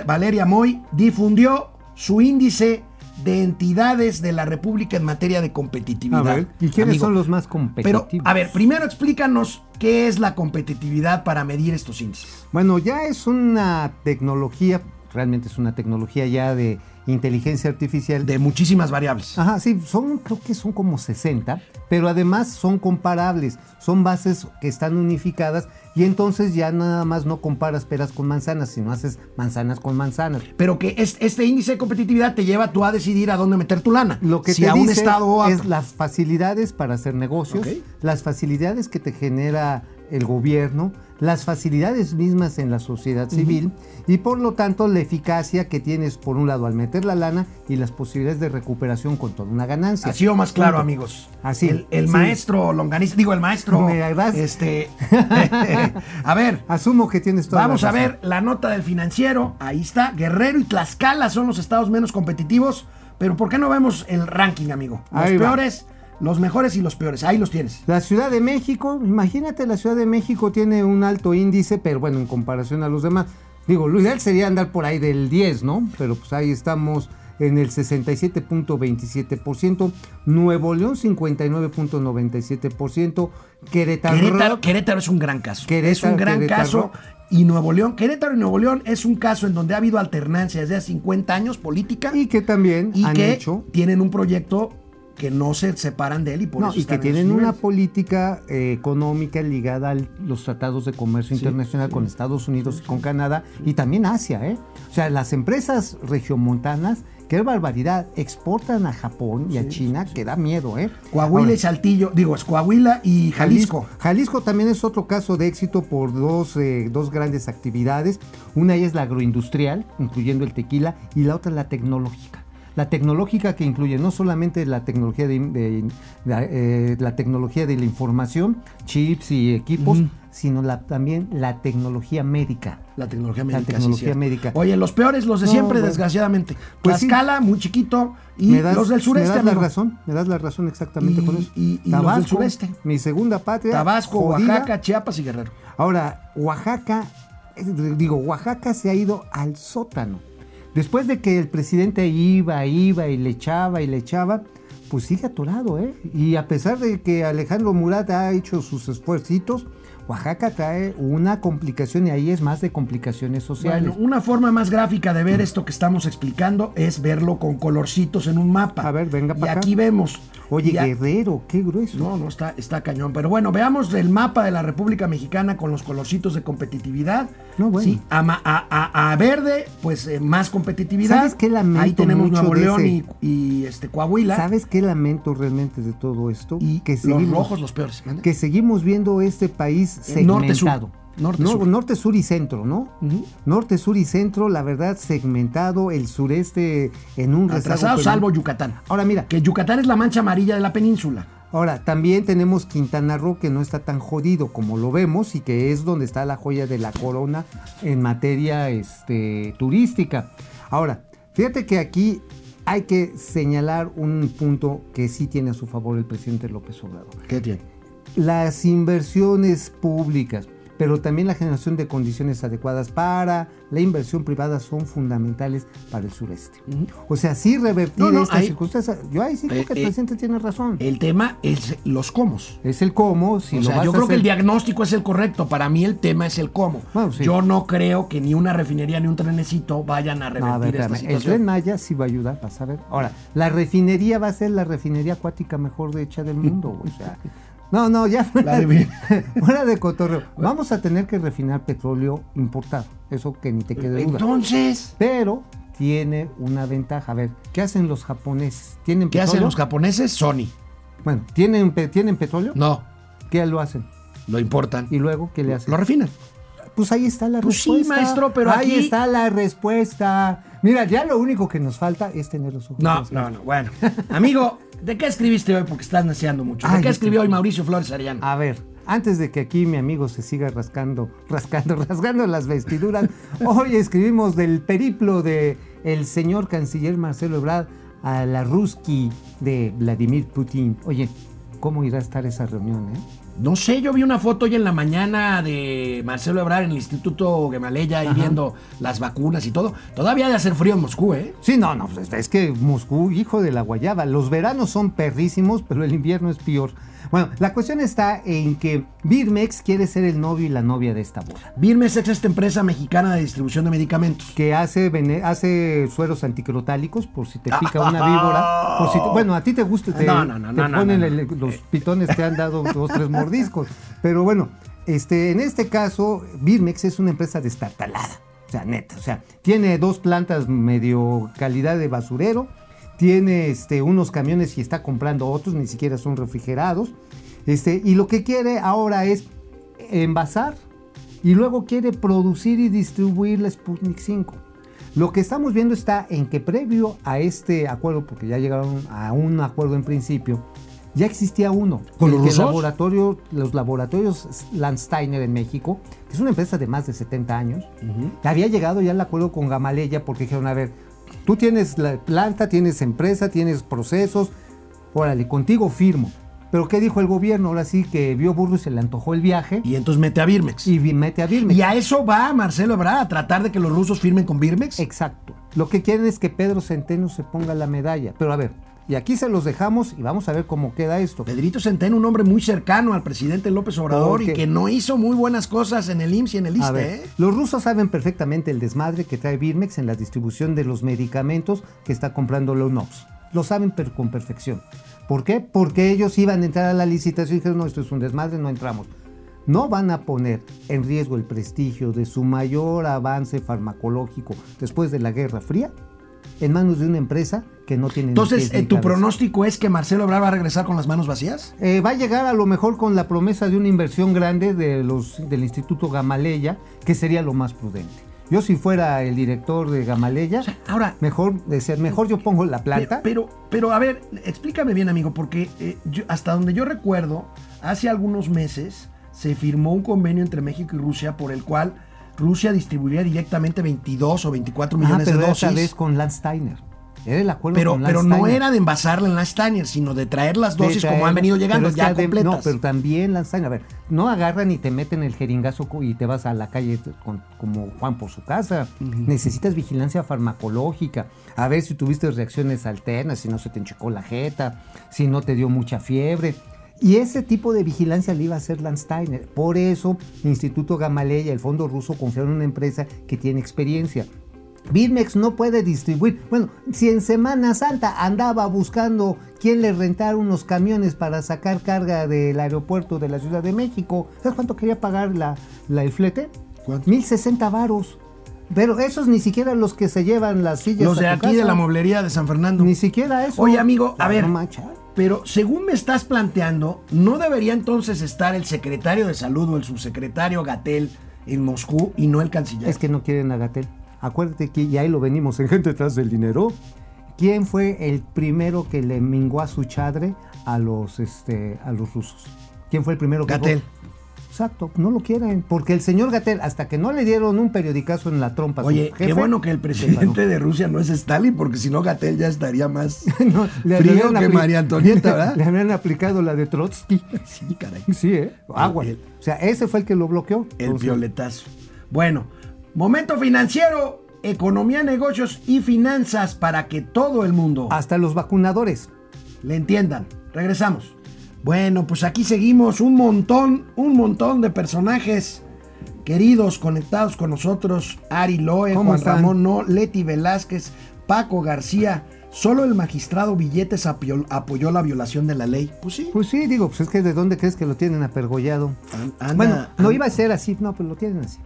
Speaker 1: Valeria Moy, difundió su índice de entidades de la República en materia de competitividad.
Speaker 2: A ver, ¿y quiénes
Speaker 1: Amigo,
Speaker 2: son los más
Speaker 1: Pero,
Speaker 2: competitivos?
Speaker 1: a ver, primero explícanos qué es la competitividad para medir estos índices.
Speaker 2: Bueno, ya es una tecnología, realmente es una tecnología ya de inteligencia artificial.
Speaker 1: De muchísimas variables.
Speaker 2: Ajá, sí, son, creo que son como 60, pero además son comparables, son bases que están unificadas y entonces ya nada más no comparas peras con manzanas, sino haces manzanas con manzanas.
Speaker 1: Pero que es- este índice de competitividad te lleva tú a decidir a dónde meter tu lana.
Speaker 2: Lo que
Speaker 1: si
Speaker 2: te
Speaker 1: a un estado a-
Speaker 2: es las facilidades para hacer negocios, las facilidades que te genera el gobierno, las facilidades mismas en la sociedad civil y por lo tanto la eficacia que tienes por un lado al meter la lana y las posibilidades de recuperación con toda una ganancia.
Speaker 1: Así o más claro,
Speaker 2: Punto.
Speaker 1: amigos.
Speaker 2: Así,
Speaker 1: El, el
Speaker 2: sí.
Speaker 1: maestro longaniza, digo, el maestro.
Speaker 2: Me
Speaker 1: Este. a ver,
Speaker 2: Asumo que tienes toda la
Speaker 1: vamos a
Speaker 2: razón.
Speaker 1: ver la nota del financiero. Ahí está. Guerrero y Tlaxcala son los estados menos competitivos. Pero ¿por qué no vemos el ranking, amigo? Los
Speaker 2: Ahí va.
Speaker 1: Los mejores y los peores. Ahí los tienes.
Speaker 2: La Ciudad de México, imagínate, la Ciudad de México tiene un alto índice, pero bueno, en comparación a los demás. Digo, lo ideal sería andar por ahí del 10, ¿no? Pero pues ahí estamos en el 67.27%, Nuevo León 59.97%, Querétaro,
Speaker 1: Querétaro, Querétaro es un gran caso.
Speaker 2: Querétaro,
Speaker 1: es un gran
Speaker 2: Querétaro.
Speaker 1: caso. Y Nuevo León, Querétaro y Nuevo León es un caso en donde ha habido alternancia desde hace 50 años política
Speaker 2: y que también
Speaker 1: y
Speaker 2: han
Speaker 1: que
Speaker 2: hecho
Speaker 1: tienen un proyecto que no se separan de él y por
Speaker 2: No,
Speaker 1: eso
Speaker 2: y que tienen una política eh, económica ligada a los tratados de comercio internacional con Estados Unidos y con Canadá y también Asia, ¿eh? O sea, las empresas regiomontanas, qué barbaridad, exportan a Japón y a China, que da miedo, ¿eh?
Speaker 1: Coahuila
Speaker 2: Ahora,
Speaker 1: y Saltillo, digo, es Coahuila y Jalisco.
Speaker 2: Jalisco también es otro caso de éxito por dos, eh, dos grandes actividades. Una es la agroindustrial, incluyendo el tequila, y la otra la tecnológica. La tecnológica que incluye no solamente la tecnología de, de- de, eh, la tecnología de la información, chips y equipos, sino la- también la tecnología médica.
Speaker 1: La tecnología
Speaker 2: La
Speaker 1: médica. sí,
Speaker 2: tecnología médica.
Speaker 1: Oye, los peores, los de
Speaker 2: No,
Speaker 1: siempre,
Speaker 2: bueno.
Speaker 1: desgraciadamente.
Speaker 2: Pues sí.
Speaker 1: Tlaxcala, muy chiquito. Y
Speaker 2: das,
Speaker 1: los del sureste,
Speaker 2: me das la razón, me das la razón exactamente
Speaker 1: Y-
Speaker 2: con eso.
Speaker 1: y- y los del sureste.
Speaker 2: mi segunda patria.
Speaker 1: Tabasco,
Speaker 2: jodida.
Speaker 1: Oaxaca, Chiapas y Guerrero.
Speaker 2: Ahora, Oaxaca, eh, digo, Oaxaca se ha ido al sótano. Después de que el presidente iba, iba y le echaba y le echaba, pues sigue atorado, ¿eh? Y a pesar de que Alejandro Murat ha hecho sus esfuercitos, Oaxaca trae una complicación y ahí es más de complicaciones sociales.
Speaker 1: Bueno, una forma más gráfica de ver esto que estamos explicando es verlo con colorcitos en un mapa.
Speaker 2: A ver, venga
Speaker 1: Y
Speaker 2: pa' acá.
Speaker 1: aquí vemos.
Speaker 2: Oye,
Speaker 1: Ya-
Speaker 2: Guerrero, qué grueso.
Speaker 1: No, no, está, está cañón. Pero bueno, veamos el mapa de la República Mexicana con los colorcitos de competitividad.
Speaker 2: No, bueno.
Speaker 1: Sí, a, a- a- a verde, pues eh, más competitividad.
Speaker 2: ¿Sabes qué lamento
Speaker 1: Ahí tenemos
Speaker 2: mucho
Speaker 1: Nuevo León
Speaker 2: ese?
Speaker 1: y, y, este, Coahuila.
Speaker 2: ¿Sabes qué lamento realmente de todo esto?
Speaker 1: Y
Speaker 2: que
Speaker 1: los
Speaker 2: seguimos,
Speaker 1: rojos, los peores. ¿mande?
Speaker 2: que seguimos viendo este país. Segmentado.
Speaker 1: Norte,
Speaker 2: No,
Speaker 1: sur.
Speaker 2: norte, sur y centro, ¿no? Norte, sur y centro, la verdad, segmentado, el sureste en un penal.
Speaker 1: salvo Yucatán.
Speaker 2: Ahora mira,
Speaker 1: Que Yucatán es la mancha amarilla de la península.
Speaker 2: ahora también tenemos Quintana Roo que no está tan jodido como lo vemos y que es donde está la joya de la corona en materia este, turística. Ahora, fíjate que aquí hay que señalar un punto que sí tiene a su favor el presidente López Obrador.
Speaker 1: ¿Qué tiene?
Speaker 2: Las inversiones públicas, pero también la generación de condiciones adecuadas para la inversión privada son fundamentales para el sureste. O sea, sí revertir
Speaker 1: No, no,
Speaker 2: estas circunstancias. Yo ahí sí creo
Speaker 1: Eh,
Speaker 2: que el
Speaker 1: eh,
Speaker 2: presidente tiene razón.
Speaker 1: El tema es los comos.
Speaker 2: es el cómo, si
Speaker 1: o sea, yo
Speaker 2: a
Speaker 1: creo que el diagnóstico es el correcto. Para mí el tema es el cómo.
Speaker 2: Bueno, sí.
Speaker 1: Yo no creo que ni una refinería ni un trenecito vayan a
Speaker 2: No,
Speaker 1: revertir
Speaker 2: a ver,
Speaker 1: esta
Speaker 2: espérame, el
Speaker 1: situación.
Speaker 2: tren Maya sí va a ayudar, vas a ver. Ahora, la refinería va a ser la refinería acuática mejor de hecha del mundo, o sea. No, no, ya fuera,
Speaker 1: La de-
Speaker 2: fuera de cotorreo. Vamos a tener que refinar petróleo importado, eso que ni te quede duda.
Speaker 1: Entonces,
Speaker 2: Pero tiene una ventaja. A ver, ¿qué hacen los japoneses? ¿Tienen
Speaker 1: ¿qué
Speaker 2: petróleo?
Speaker 1: hacen los japoneses? Sony.
Speaker 2: Bueno, ¿tienen, ¿tienen petróleo?
Speaker 1: No,
Speaker 2: ¿Qué lo hacen?
Speaker 1: lo importan.
Speaker 2: ¿Y luego qué le hacen?
Speaker 1: Lo refinan.
Speaker 2: Pues ahí está la
Speaker 1: Pues sí,
Speaker 2: respuesta.
Speaker 1: maestro, pero
Speaker 2: ahí
Speaker 1: aquí-
Speaker 2: está la respuesta. Mira, ya lo único que nos falta es tener los ojos.
Speaker 1: No, no, no. Bueno, amigo, ¿de qué escribiste hoy? Porque estás neceando mucho. ¿De
Speaker 2: Ay,
Speaker 1: qué escribió hoy Mauricio Flores Arellano?
Speaker 2: A ver, antes de que aquí mi amigo se siga rascando, rascando, rasgando las vestiduras, hoy escribimos del periplo de el señor canciller Marcelo Ebrard a la Ruski de Vladimir Putin. Oye, ¿cómo irá a estar esa reunión, eh?
Speaker 1: No sé, yo vi una foto hoy en la mañana de Marcelo Ebrard en el Instituto Gemaleya y viendo las vacunas y todo. Todavía ha de hacer frío en Moscú, ¿eh?
Speaker 2: Sí, no, no, pues es que Moscú, hijo de la guayaba, los veranos son perrísimos, pero el invierno es peor. Bueno, la cuestión está en que Birmex quiere ser el novio y la novia de esta boda.
Speaker 1: Birmex es esta empresa mexicana de distribución de medicamentos.
Speaker 2: que hace, sueros anticrotálicos por si te pica una víbora. Por si te- bueno, a ti te gusta, te,
Speaker 1: No, no, no,
Speaker 2: te ponen el- los pitones, te han dado dos, tres mordiscos. Pero bueno, este, en este caso, Birmex es una empresa destartalada. O sea, neta, o sea, tiene dos plantas medio calidad de basurero, tiene este, unos camiones y está comprando otros, ni siquiera son refrigerados. Este, y lo que quiere ahora es envasar y luego quiere producir y distribuir la Sputnik 5. Lo que estamos viendo está en que previo a este acuerdo, porque ya llegaron a un acuerdo en principio, ya existía uno.
Speaker 1: ¿Con los rusos?
Speaker 2: laboratorio, los laboratorios Landsteiner en México, que es una empresa de más de 70 años, había llegado ya al acuerdo con Gamaleya porque dijeron, a ver, tú tienes la planta, tienes empresa, tienes procesos, órale, contigo firmo. Pero ¿qué dijo el gobierno? Ahora sí que vio burro y se le antojó el viaje
Speaker 1: Y entonces mete a Birmex.
Speaker 2: y mete a Birmex.
Speaker 1: Y a eso va Marcelo Ebrard, a tratar de que los rusos firmen con Birmex.
Speaker 2: Exacto. Lo que quieren es que Pedro Centeno se ponga la medalla. Pero a ver, y aquí se los dejamos y vamos a ver cómo queda esto.
Speaker 1: Pedrito Centeno, un hombre muy cercano al presidente López Obrador y que no hizo muy buenas cosas en el IMSS y en el ISTE.
Speaker 2: ver,
Speaker 1: ¿eh?
Speaker 2: los rusos saben perfectamente el desmadre que trae Birmex en la distribución de los medicamentos que está comprando la UNOPS. Lo saben per- con perfección. ¿Por qué? Porque ellos iban a entrar a la licitación y dijeron, no, esto es un desmadre, no entramos. No van a poner en riesgo el prestigio de su mayor avance farmacológico después de la Guerra Fría en manos de una empresa que no tiene
Speaker 1: Entonces,
Speaker 2: ni
Speaker 1: eh, ¿tu pronóstico es que Marcelo Ebrard va a regresar con las manos vacías?
Speaker 2: Eh, va a llegar a lo mejor con la promesa de una inversión grande de los, del Instituto Gamaleya, que sería lo más prudente. Yo si fuera el director de Gamaleya,
Speaker 1: ahora-
Speaker 2: mejor, decir, mejor yo pongo la planta.
Speaker 1: Pero, pero, a ver, explícame bien, amigo, porque eh, yo- hasta donde yo recuerdo, hace algunos meses se firmó un convenio entre México y Rusia por el cual Rusia distribuiría directamente 22 o 24
Speaker 2: Ah,
Speaker 1: millones
Speaker 2: pero
Speaker 1: de dosis.
Speaker 2: vez con Lance Steiner. Era el acuerdo
Speaker 1: Pero,
Speaker 2: con
Speaker 1: pero
Speaker 2: Lance
Speaker 1: no
Speaker 2: Steiner.
Speaker 1: era de envasarla en la Steiner, sino de traer las
Speaker 2: De
Speaker 1: dosis como han venido llegando,
Speaker 2: pero
Speaker 1: ya completas.
Speaker 2: No, pero también Lance Steiner. A ver, no agarran y te meten el jeringazo y te vas a la calle con- como Juan por su casa. Necesitas vigilancia farmacológica. A ver si tuviste reacciones alternas, si no se te enchecó la jeta, si no te dio mucha fiebre. Y ese tipo de vigilancia le iba a hacer Lance Steiner. Por eso, Instituto Gamaleya, el fondo ruso, confiaron en una empresa que tiene experiencia. Birmex no puede distribuir. Bueno, si en Semana Santa andaba buscando quién le rentara unos camiones para sacar carga del aeropuerto de la Ciudad de México, ¿sabes cuánto quería pagar la, la- el flete?
Speaker 1: ¿Cuánto?
Speaker 2: 1060 varos. Pero esos ni siquiera los que se llevan las sillas.
Speaker 1: Los de
Speaker 2: a tu
Speaker 1: aquí de la mueblería de San Fernando.
Speaker 2: Ni siquiera eso.
Speaker 1: Oye, amigo, a ver.
Speaker 2: no mancha.
Speaker 1: Pero según me estás planteando, ¿no debería entonces estar el secretario de salud o el subsecretario Gatel en Moscú y no el canciller?
Speaker 2: Es que no quieren a Gatel. Acuérdate que, y ahí lo venimos en gente detrás del dinero. ¿Quién fue el primero que le mingó a su chadre a los, este, a los rusos? ¿Quién fue el primero que
Speaker 1: Gatell.
Speaker 2: Exacto, no lo quieren. Porque el señor Gatel, hasta que no le dieron un periodicazo en la trompa
Speaker 1: Oye, qué bueno que el presidente de Rusia no es Stalin, porque si no Gatel ya estaría más.
Speaker 2: No, le-
Speaker 1: frío que María Antonieta, ¿verdad?
Speaker 2: Le habían aplicado la de Trotsky.
Speaker 1: Sí, caray.
Speaker 2: Sí, ¿eh? Agua.
Speaker 1: El-
Speaker 2: O sea, ese fue el que lo bloqueó.
Speaker 1: El violetazo. Bueno, momento financiero, economía, negocios y finanzas para que todo el mundo
Speaker 2: Hasta los vacunadores.
Speaker 1: le entiendan. Regresamos. Bueno, pues aquí seguimos un montón, un montón de personajes queridos conectados con nosotros. Ari Loe,
Speaker 2: ¿Cómo
Speaker 1: Juan
Speaker 2: están?
Speaker 1: Ramón No, Leti Velázquez, Paco García. Solo el magistrado Billetes apoyó la violación de la ley. Pues sí.
Speaker 2: Pues sí, digo, pues es que de dónde crees que lo tienen apergollado. Bueno, no iba a ser así, no, pero lo tienen así.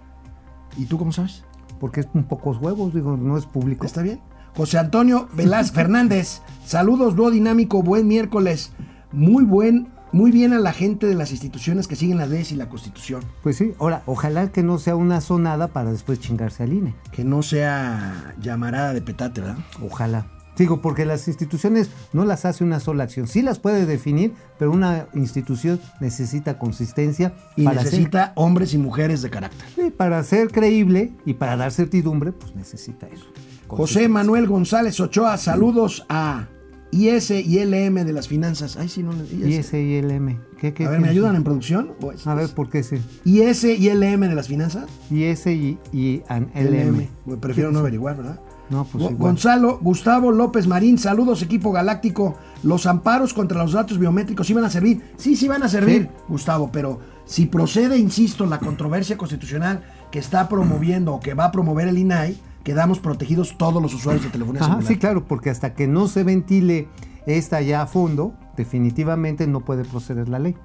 Speaker 1: ¿Y tú cómo sabes?
Speaker 2: Porque es un pocos huevos, digo, no es público.
Speaker 1: ¿Está bien? José Antonio Velázquez Fernández, saludos, dúo dinámico, buen miércoles. Muy buen, muy bien a la gente de las instituciones que siguen las leyes y la constitución.
Speaker 2: Pues sí, ahora, ojalá que no sea una sonada para después chingarse al INE.
Speaker 1: Que no sea llamarada de petate, ¿verdad?
Speaker 2: Ojalá. Digo, porque las instituciones no las hace una sola acción. Sí las puede definir, pero una institución necesita consistencia
Speaker 1: Y
Speaker 2: para
Speaker 1: necesita hombres y mujeres de carácter.
Speaker 2: Sí, para ser creíble y para dar certidumbre, pues necesita eso.
Speaker 1: José. Manuel González Ochoa, saludos a IS y LM de las finanzas. Ay, sí, no. IS.
Speaker 2: IS y LM. ¿Qué, qué,
Speaker 1: A ver, ¿me ayudan en producción? ¿O es-
Speaker 2: A ver, ¿por qué ese?
Speaker 1: IS y LM de las finanzas.
Speaker 2: IS y, y LM.
Speaker 1: Prefiero no averiguar, ¿verdad?
Speaker 2: No, pues igual.
Speaker 1: Gonzalo, Gustavo López Marín, saludos equipo galáctico. Los amparos contra los datos biométricos iban a servir. Sí, sí van a servir,
Speaker 2: Sí.
Speaker 1: Gustavo, pero si procede, insisto, la controversia constitucional que está promoviendo o que va a promover el INAI, quedamos protegidos todos los usuarios de telefonía
Speaker 2: Ajá,
Speaker 1: celular.
Speaker 2: sí, claro, porque hasta que no se ventile esta ya a fondo, definitivamente no puede proceder la ley.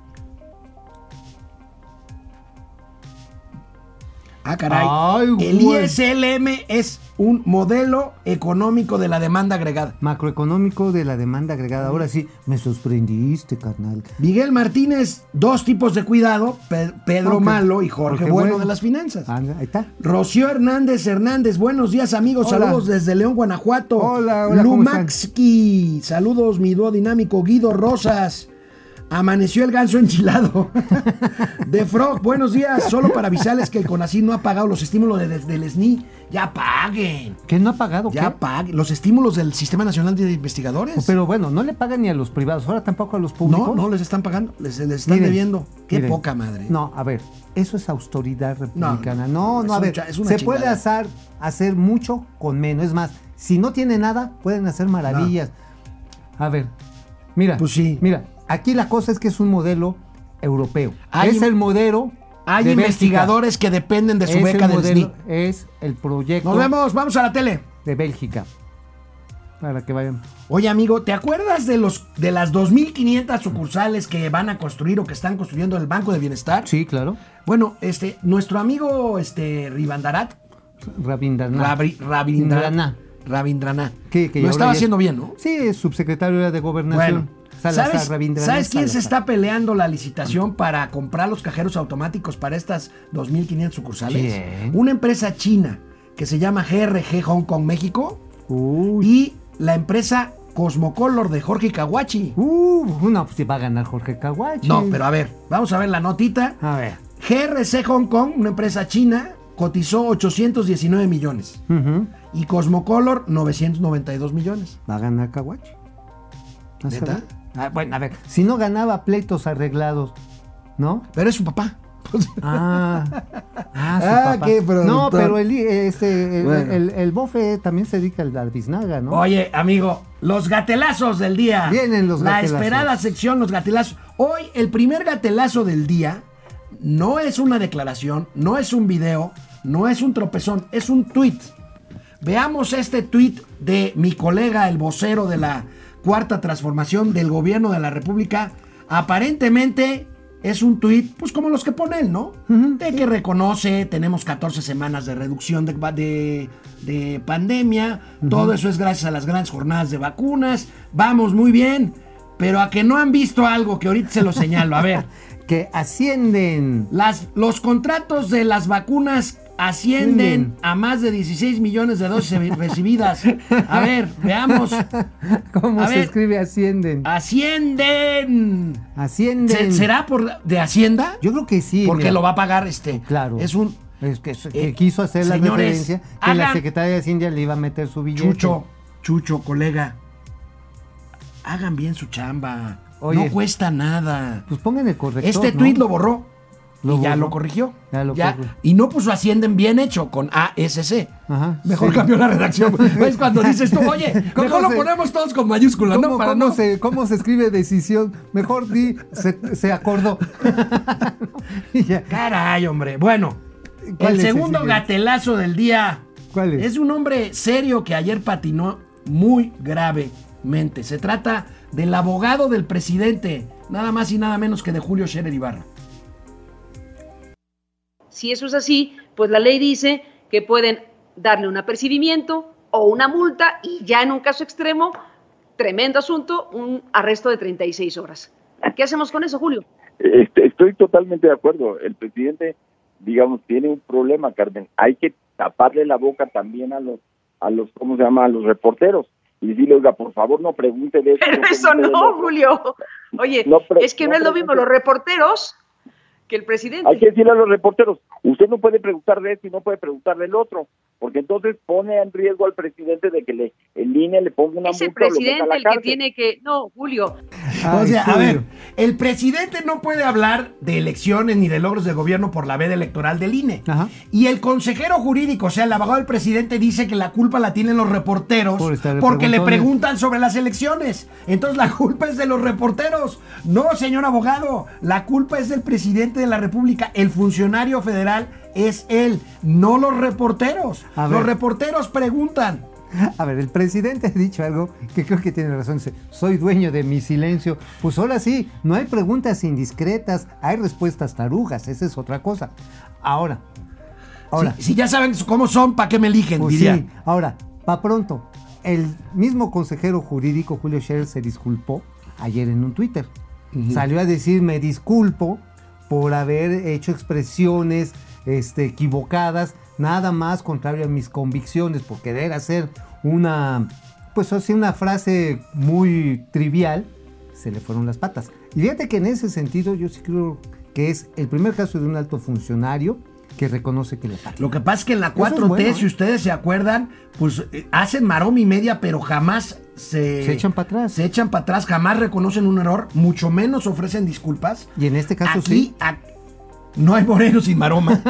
Speaker 1: Ah, caray.
Speaker 2: Ay,
Speaker 1: el. ISLM es un modelo económico de la demanda agregada.
Speaker 2: Macroeconómico de la demanda agregada. Ahora sí, me sorprendiste, carnal.
Speaker 1: Miguel Martínez, dos tipos de cuidado, Pe- Pedro. Malo y Jorge,
Speaker 2: Jorge
Speaker 1: bueno,
Speaker 2: Bueno.
Speaker 1: de las finanzas.
Speaker 2: Ah, ahí está.
Speaker 1: Rocío Hernández Hernández, buenos días amigos,
Speaker 2: Hola.
Speaker 1: saludos desde León, Guanajuato.
Speaker 2: Hola, hola, ¿cómo
Speaker 1: Lumaxki, saludos mi dúo dinámico, Guido Rosas. Amaneció el ganso enchilado. De Frog, buenos días. Solo para avisarles que el CONACYT no ha pagado los estímulos de- del SNI. Ya paguen.
Speaker 2: ¿Que no ha pagado?
Speaker 1: Ya
Speaker 2: qué?
Speaker 1: paguen. Los estímulos del Sistema Nacional de Investigadores.
Speaker 2: Pero bueno, no le pagan ni a los privados, ahora tampoco a los públicos.
Speaker 1: no, no les están pagando. Les, les están
Speaker 2: Miren,
Speaker 1: debiendo. Qué
Speaker 2: miren.
Speaker 1: poca madre.
Speaker 2: No, a ver, eso es austeridad republicana. No, no, a ver, se puede hacer, hacer mucho con menos. Es más, si no tiene nada, pueden hacer maravillas. A ver, mira,
Speaker 1: Pues sí.
Speaker 2: mira, aquí la cosa es que es un modelo europeo.
Speaker 1: Hay
Speaker 2: es el modelo.
Speaker 1: Hay
Speaker 2: de Bélgica.
Speaker 1: investigadores que dependen de su
Speaker 2: Es
Speaker 1: beca
Speaker 2: el
Speaker 1: del SNI.
Speaker 2: es el proyecto
Speaker 1: Nos vemos, vamos a la tele.
Speaker 2: de Bélgica. Para que vayan.
Speaker 1: Oye, amigo, ¿te acuerdas de los de las 2500 sucursales que van a construir o que están construyendo el Banco de Bienestar?
Speaker 2: Sí, claro.
Speaker 1: Bueno, este nuestro amigo este Ribandarat,
Speaker 2: Rabindranath.
Speaker 1: Rabindranath,
Speaker 2: Rabindranath.
Speaker 1: Lo estaba haciendo bien, ¿no?
Speaker 2: Sí, es subsecretario de Gobernación.
Speaker 1: Bueno,
Speaker 2: Salazar,
Speaker 1: ¿sabes,
Speaker 2: Rabindranath
Speaker 1: ¿sabes quién se está peleando la licitación para comprar los cajeros automáticos para estas 2.500 sucursales? Una empresa china que se llama GRG Hong Kong México
Speaker 2: Uy.
Speaker 1: y la empresa Cosmocolor de Jorge Kawachi.
Speaker 2: Uh, no, pues va a ganar Jorge Kawachi.
Speaker 1: No, pero a ver, vamos a ver la notita.
Speaker 2: A ver.
Speaker 1: GRC Hong Kong, una empresa china, cotizó 819 millones y Cosmocolor 992 millones.
Speaker 2: Va a ganar Kawachi.
Speaker 1: ¿Neta?
Speaker 2: Ah, bueno, a ver, si no ganaba pleitos arreglados, ¿no?
Speaker 1: Pero es su papá.
Speaker 2: Ah, ah, su
Speaker 1: Ah,
Speaker 2: papá.
Speaker 1: qué.
Speaker 2: No, pero el, este, el,
Speaker 1: Bueno.
Speaker 2: el- el bofe también se dedica al al biznaga, ¿no?
Speaker 1: Oye, amigo, los gatelazos del día.
Speaker 2: Vienen los
Speaker 1: La
Speaker 2: gatelazos.
Speaker 1: esperada sección, los gatelazos. Hoy, el primer gatelazo del día no es una declaración, no es un video, no es un tropezón, es un tweet. Veamos este tweet de mi colega, el vocero de la cuarta transformación del gobierno de la República. Aparentemente es un tweet, pues como los que pone él, ¿no? De que reconoce, tenemos 14 semanas de reducción de, de- de pandemia, todo eso es gracias a las grandes jornadas de vacunas, vamos muy bien, pero a que no han visto algo que ahorita se lo señalo, a ver.
Speaker 2: Que ascienden.
Speaker 1: Las, los contratos de las vacunas ascienden a más de 16 millones de dosis recibidas. A ver, veamos.
Speaker 2: ¿Cómo
Speaker 1: A
Speaker 2: se
Speaker 1: ver.
Speaker 2: escribe ascienden?
Speaker 1: Ascienden.
Speaker 2: Ascienden.
Speaker 1: ¿Se- ¿Será por de Hacienda?
Speaker 2: Yo creo que sí.
Speaker 1: Porque
Speaker 2: mira.
Speaker 1: lo va a pagar este.
Speaker 2: Claro.
Speaker 1: Es un
Speaker 2: Es que, que
Speaker 1: Eh,
Speaker 2: quiso hacer la
Speaker 1: señores,
Speaker 2: referencia que la Secretaría de Hacienda le iba a meter su billete.
Speaker 1: chucho, chucho, colega. Hagan bien su chamba.
Speaker 2: Oye.
Speaker 1: no cuesta nada.
Speaker 2: Pues pongan el corrector.
Speaker 1: Este
Speaker 2: ¿no?
Speaker 1: tweet lo borró.
Speaker 2: Lo
Speaker 1: y ya lo corrigió.
Speaker 2: Ya lo.
Speaker 1: Y no puso ascienden bien hecho con ASC.
Speaker 2: Ajá,
Speaker 1: Mejor
Speaker 2: sí.
Speaker 1: cambió la redacción. Es cuando dices tú, oye,
Speaker 2: ¿Cómo
Speaker 1: mejor lo
Speaker 2: se-
Speaker 1: ponemos todos con mayúscula,
Speaker 2: ¿Cómo,
Speaker 1: ¿no? Para
Speaker 2: cómo
Speaker 1: no.
Speaker 2: se, ¿Cómo se escribe decisión? Mejor di, se, se acordó. Y ya.
Speaker 1: Caray, hombre. Bueno,
Speaker 2: ¿Cuál
Speaker 1: el segundo gatelazo del día.
Speaker 2: ¿Cuál es?
Speaker 1: Es un hombre serio que ayer patinó muy gravemente. Se trata del abogado del presidente, nada más y nada menos que de Julio Scherer Ibarra.
Speaker 6: Si eso es así, pues la ley dice que pueden darle un apercibimiento o una multa y ya en un caso extremo, tremendo asunto, un arresto de 36 horas. ¿Qué hacemos con eso, Julio?
Speaker 7: Este, estoy totalmente de acuerdo. El presidente, digamos, tiene un problema, Carmen. Hay que taparle la boca también a los, a los, ¿cómo se llama? A los reporteros y decirle, oiga, por favor, no pregunte de eso.
Speaker 6: Pero
Speaker 7: no
Speaker 6: eso no,
Speaker 7: otro".
Speaker 6: Julio. Oye,
Speaker 7: No
Speaker 6: es que no,
Speaker 7: no
Speaker 6: es lo mismo los reporteros que el presidente.
Speaker 7: Hay que decirle a los reporteros, usted no puede preguntar de esto y no puede preguntar del otro, porque entonces pone en riesgo al presidente de que le, el INE le ponga una
Speaker 6: es el
Speaker 7: multa o lo meta a
Speaker 6: presidente
Speaker 7: la
Speaker 6: el que tiene que... No, Julio,
Speaker 1: o
Speaker 2: Ay,
Speaker 1: sea, a ver, el presidente no puede hablar de elecciones ni de logros de gobierno por la veda electoral del INE.
Speaker 2: Ajá.
Speaker 1: Y el consejero jurídico, o sea, el abogado del presidente, dice que la culpa la tienen los reporteros
Speaker 2: Por
Speaker 1: porque le preguntan sobre las elecciones. Entonces la culpa es de los reporteros. No, señor abogado, la culpa es del presidente de la República. El funcionario federal es él, no los reporteros. Los reporteros preguntan.
Speaker 2: A ver, el presidente ha dicho algo que creo que tiene razón. Dice, soy dueño de mi silencio. Pues ahora sí, no hay preguntas indiscretas, hay respuestas tarugas, esa es otra cosa. Ahora, Ahora.
Speaker 1: si, si ya saben cómo son, ¿para qué me eligen?
Speaker 2: Pues
Speaker 1: diría.
Speaker 2: sí, ahora, pa' pronto. El mismo consejero jurídico Julio Scherer se disculpó ayer en un Twitter. Salió a decir, me disculpo por haber hecho expresiones este, equivocadas, nada más contrario a mis convicciones, por querer hacer una, pues así una frase muy trivial, se le fueron las patas. Y fíjate que en ese sentido yo sí creo que es el primer caso de un alto funcionario que reconoce que le falta.
Speaker 1: Lo que pasa es que en la
Speaker 2: Eso es
Speaker 1: 4T,
Speaker 2: bueno,
Speaker 1: si
Speaker 2: ¿eh?
Speaker 1: ustedes se acuerdan, pues eh, hacen maroma y media, pero jamás se...
Speaker 2: Se echan para atrás.
Speaker 1: Se echan para atrás, jamás reconocen un error, mucho menos ofrecen disculpas.
Speaker 2: Y en este caso
Speaker 1: Aquí,
Speaker 2: sí.
Speaker 1: a- no hay moreno sin maroma.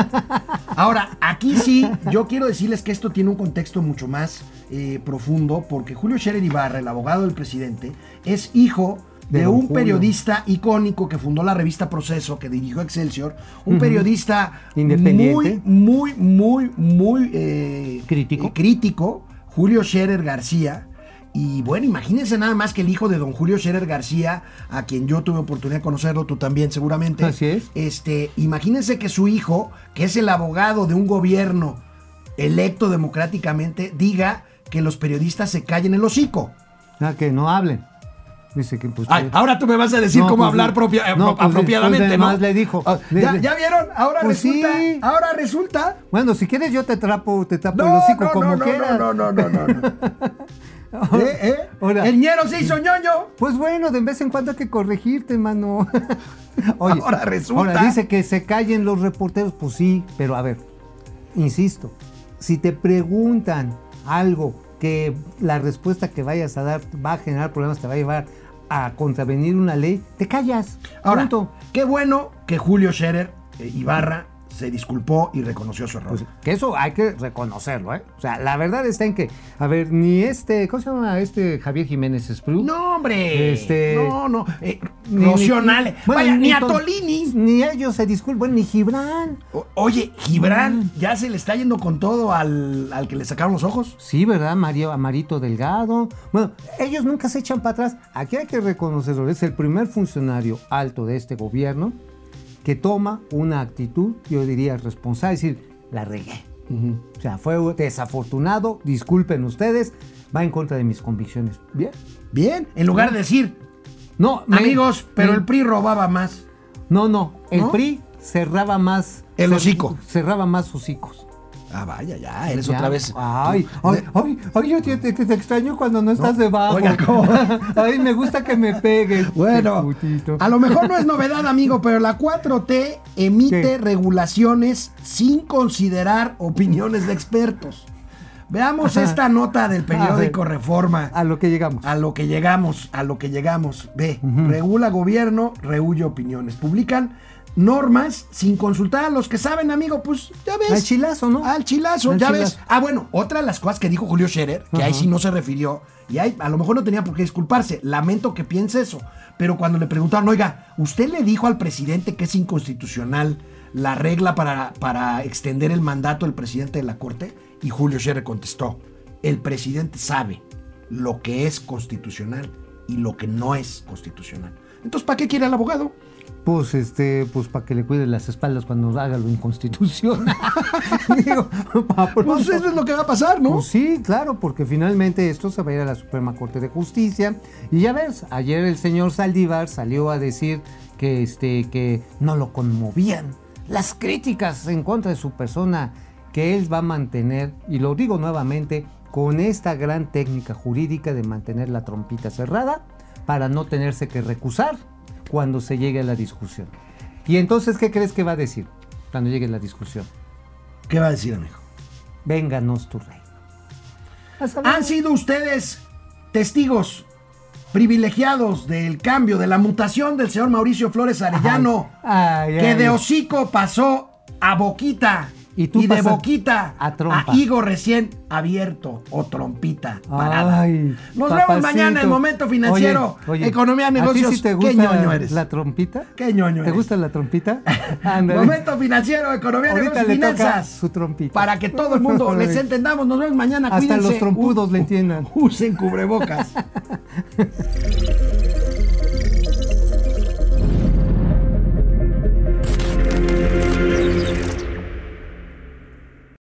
Speaker 1: Ahora, aquí sí, yo quiero decirles que esto tiene un contexto mucho más eh, profundo, porque Julio Scherer Ibarra, el abogado del presidente, es hijo de, un
Speaker 2: Julio.
Speaker 1: periodista icónico que fundó la revista Proceso, que dirigió Excelsior, un periodista
Speaker 2: Independiente.
Speaker 1: muy, muy, muy, muy eh,
Speaker 2: Crítico.
Speaker 1: eh, crítico, Julio Scherer García. Y bueno, imagínense nada más que el hijo de don Julio Scherer García, a quien yo tuve oportunidad de conocerlo, tú también seguramente.
Speaker 2: Así es.
Speaker 1: Este, imagínense que su hijo, que es el abogado de un gobierno electo democráticamente, diga que los periodistas se callen el hocico.
Speaker 2: Ah, que no hablen. Dice que pues.
Speaker 1: Ay,
Speaker 2: que-
Speaker 1: ahora tú me vas a decir
Speaker 2: No,
Speaker 1: cómo
Speaker 2: pues,
Speaker 1: hablar propia-
Speaker 2: no,
Speaker 1: apro-
Speaker 2: pues,
Speaker 1: apropiadamente, ¿no?
Speaker 2: le dijo.
Speaker 1: Ah,
Speaker 2: Le-
Speaker 1: ¿Ya,
Speaker 2: le-
Speaker 1: ya vieron? Ahora
Speaker 2: Pues
Speaker 1: resulta.
Speaker 2: sí.
Speaker 1: Ahora resulta.
Speaker 2: Bueno, si quieres yo te trapo, te tapo
Speaker 1: No,
Speaker 2: el hocico
Speaker 1: no,
Speaker 2: como
Speaker 1: no,
Speaker 2: quieras.
Speaker 1: no, no, no, no, no, no. ¿Eh, eh?
Speaker 2: Ahora-
Speaker 1: El ñero se hizo ñoño.
Speaker 2: Pues bueno, de vez en cuando hay que corregirte, mano. Oye,
Speaker 1: Ahora resulta.
Speaker 2: Ahora dice que se callen los reporteros. Pues sí, pero a ver, insisto, si te preguntan algo que la respuesta que vayas a dar va a generar problemas, te va a llevar a contravenir una ley, te callas.
Speaker 1: Ahora,
Speaker 2: Punto.
Speaker 1: qué bueno que Julio Scherer eh, Ibarra se disculpó y reconoció su error.
Speaker 2: Pues, que eso hay que reconocerlo, ¿eh? O sea, la verdad está en que, a ver, ni este, ¿cómo se llama este Javier Jiménez Espriu?
Speaker 1: no, hombre.
Speaker 2: Este-
Speaker 1: No, no. Eh,
Speaker 2: Ni-
Speaker 1: Rocío
Speaker 2: ni-
Speaker 1: Nale.
Speaker 2: bueno,
Speaker 1: Vaya, ni a
Speaker 2: to-
Speaker 1: Tolini.
Speaker 2: Ni ellos se disculpan, ni Gibran.
Speaker 1: O- Oye, Gibran
Speaker 2: Mm.
Speaker 1: ya se le está yendo con todo al, al que le sacaron los ojos.
Speaker 2: Sí, ¿verdad? Mario Amarito Delgado. Bueno, ellos nunca se echan para atrás. Aquí hay que reconocerlo. Es el primer funcionario alto de este gobierno que toma una actitud, yo diría, responsable. Es decir, la regué. O sea, fue desafortunado. Disculpen ustedes. Va en contra de mis convicciones. Bien.
Speaker 1: Bien, en lugar de decir,
Speaker 2: No, me-
Speaker 1: amigos, pero
Speaker 2: me-
Speaker 1: el PRI robaba más.
Speaker 2: No, no. El
Speaker 1: ¿No?
Speaker 2: PRI cerraba más.
Speaker 1: El hocico.
Speaker 2: Cerraba más hocicos.
Speaker 1: Ah, vaya, ya, eres
Speaker 2: Ya.
Speaker 1: otra vez.
Speaker 2: Ay, ay, ay, ay, yo te, te- te extraño cuando no estás debajo.
Speaker 1: oiga, ¿cómo?
Speaker 2: ay, me gusta que me pegues.
Speaker 1: Bueno, a lo mejor no es novedad, amigo, pero la 4T emite
Speaker 2: ¿Qué?
Speaker 1: regulaciones sin considerar opiniones de expertos. Veamos
Speaker 2: Ajá.
Speaker 1: esta nota del periódico
Speaker 2: A ver.
Speaker 1: Reforma.
Speaker 2: A lo que llegamos.
Speaker 1: A lo que llegamos, a lo que llegamos. Ve, regula gobierno, rehuye opiniones. Publican normas sin consultar a los que saben, amigo. Pues ya ves.
Speaker 2: Al chilazo, ¿no?
Speaker 1: Al chilazo,
Speaker 2: Al
Speaker 1: ya
Speaker 2: chilazo.
Speaker 1: ves. Ah, bueno, otra de las cosas que dijo Julio Scherer, que ahí sí no se refirió, y ahí a lo mejor no tenía por qué disculparse. Lamento que piense eso. Pero cuando le preguntaron, oiga, ¿usted le dijo al presidente que es inconstitucional la regla para, para extender el mandato del presidente de la Corte? Y Julio Scherer contestó, el presidente sabe lo que es constitucional y lo que no es constitucional. Entonces, ¿para qué quiere al abogado?
Speaker 2: Pues este, pues para que le cuide las espaldas cuando haga lo inconstitucional. Digo.
Speaker 1: Pues eso es lo que va a pasar, ¿no?
Speaker 2: Pues sí, claro, porque finalmente esto se va a ir a la Suprema Corte de Justicia. Y ya ves, ayer el señor Saldívar salió a decir que, este, que no lo conmovían las críticas en contra de su persona, que él va a mantener, y lo digo nuevamente, con esta gran técnica jurídica de mantener la trompita cerrada para no tenerse que recusar cuando se llegue a la discusión. Y entonces, ¿qué crees que va a decir cuando llegue la discusión?
Speaker 1: ¿Qué va a decir, amigo?
Speaker 2: Vénganos tu reino.
Speaker 1: Han sido ustedes testigos privilegiados del cambio, de la mutación del señor Mauricio Flores Arellano,
Speaker 2: Ay,
Speaker 1: que
Speaker 2: ay.
Speaker 1: de hocico pasó a boquita.
Speaker 2: Y tú
Speaker 1: de boquita
Speaker 2: a trompa.
Speaker 1: higo recién abierto o trompita parada.
Speaker 2: Ay,
Speaker 1: Nos
Speaker 2: papacito.
Speaker 1: vemos mañana en Momento Financiero,
Speaker 2: Oye, oye,
Speaker 1: Economía,
Speaker 2: ¿a ti
Speaker 1: Negocios.
Speaker 2: sí te
Speaker 1: ¿Qué ñoño eres?
Speaker 2: la trompita?
Speaker 1: ¿Qué ñoño
Speaker 2: ¿Te
Speaker 1: eres?
Speaker 2: gusta la trompita?
Speaker 1: Momento Financiero, Economía,
Speaker 2: Ahorita
Speaker 1: Negocios,
Speaker 2: le toca
Speaker 1: Finanzas.
Speaker 2: su trompita.
Speaker 1: Para que todo el mundo les entendamos. Nos vemos mañana.
Speaker 2: Hasta
Speaker 1: Cuídense.
Speaker 2: los trompudos le entiendan.
Speaker 1: Usen cubrebocas.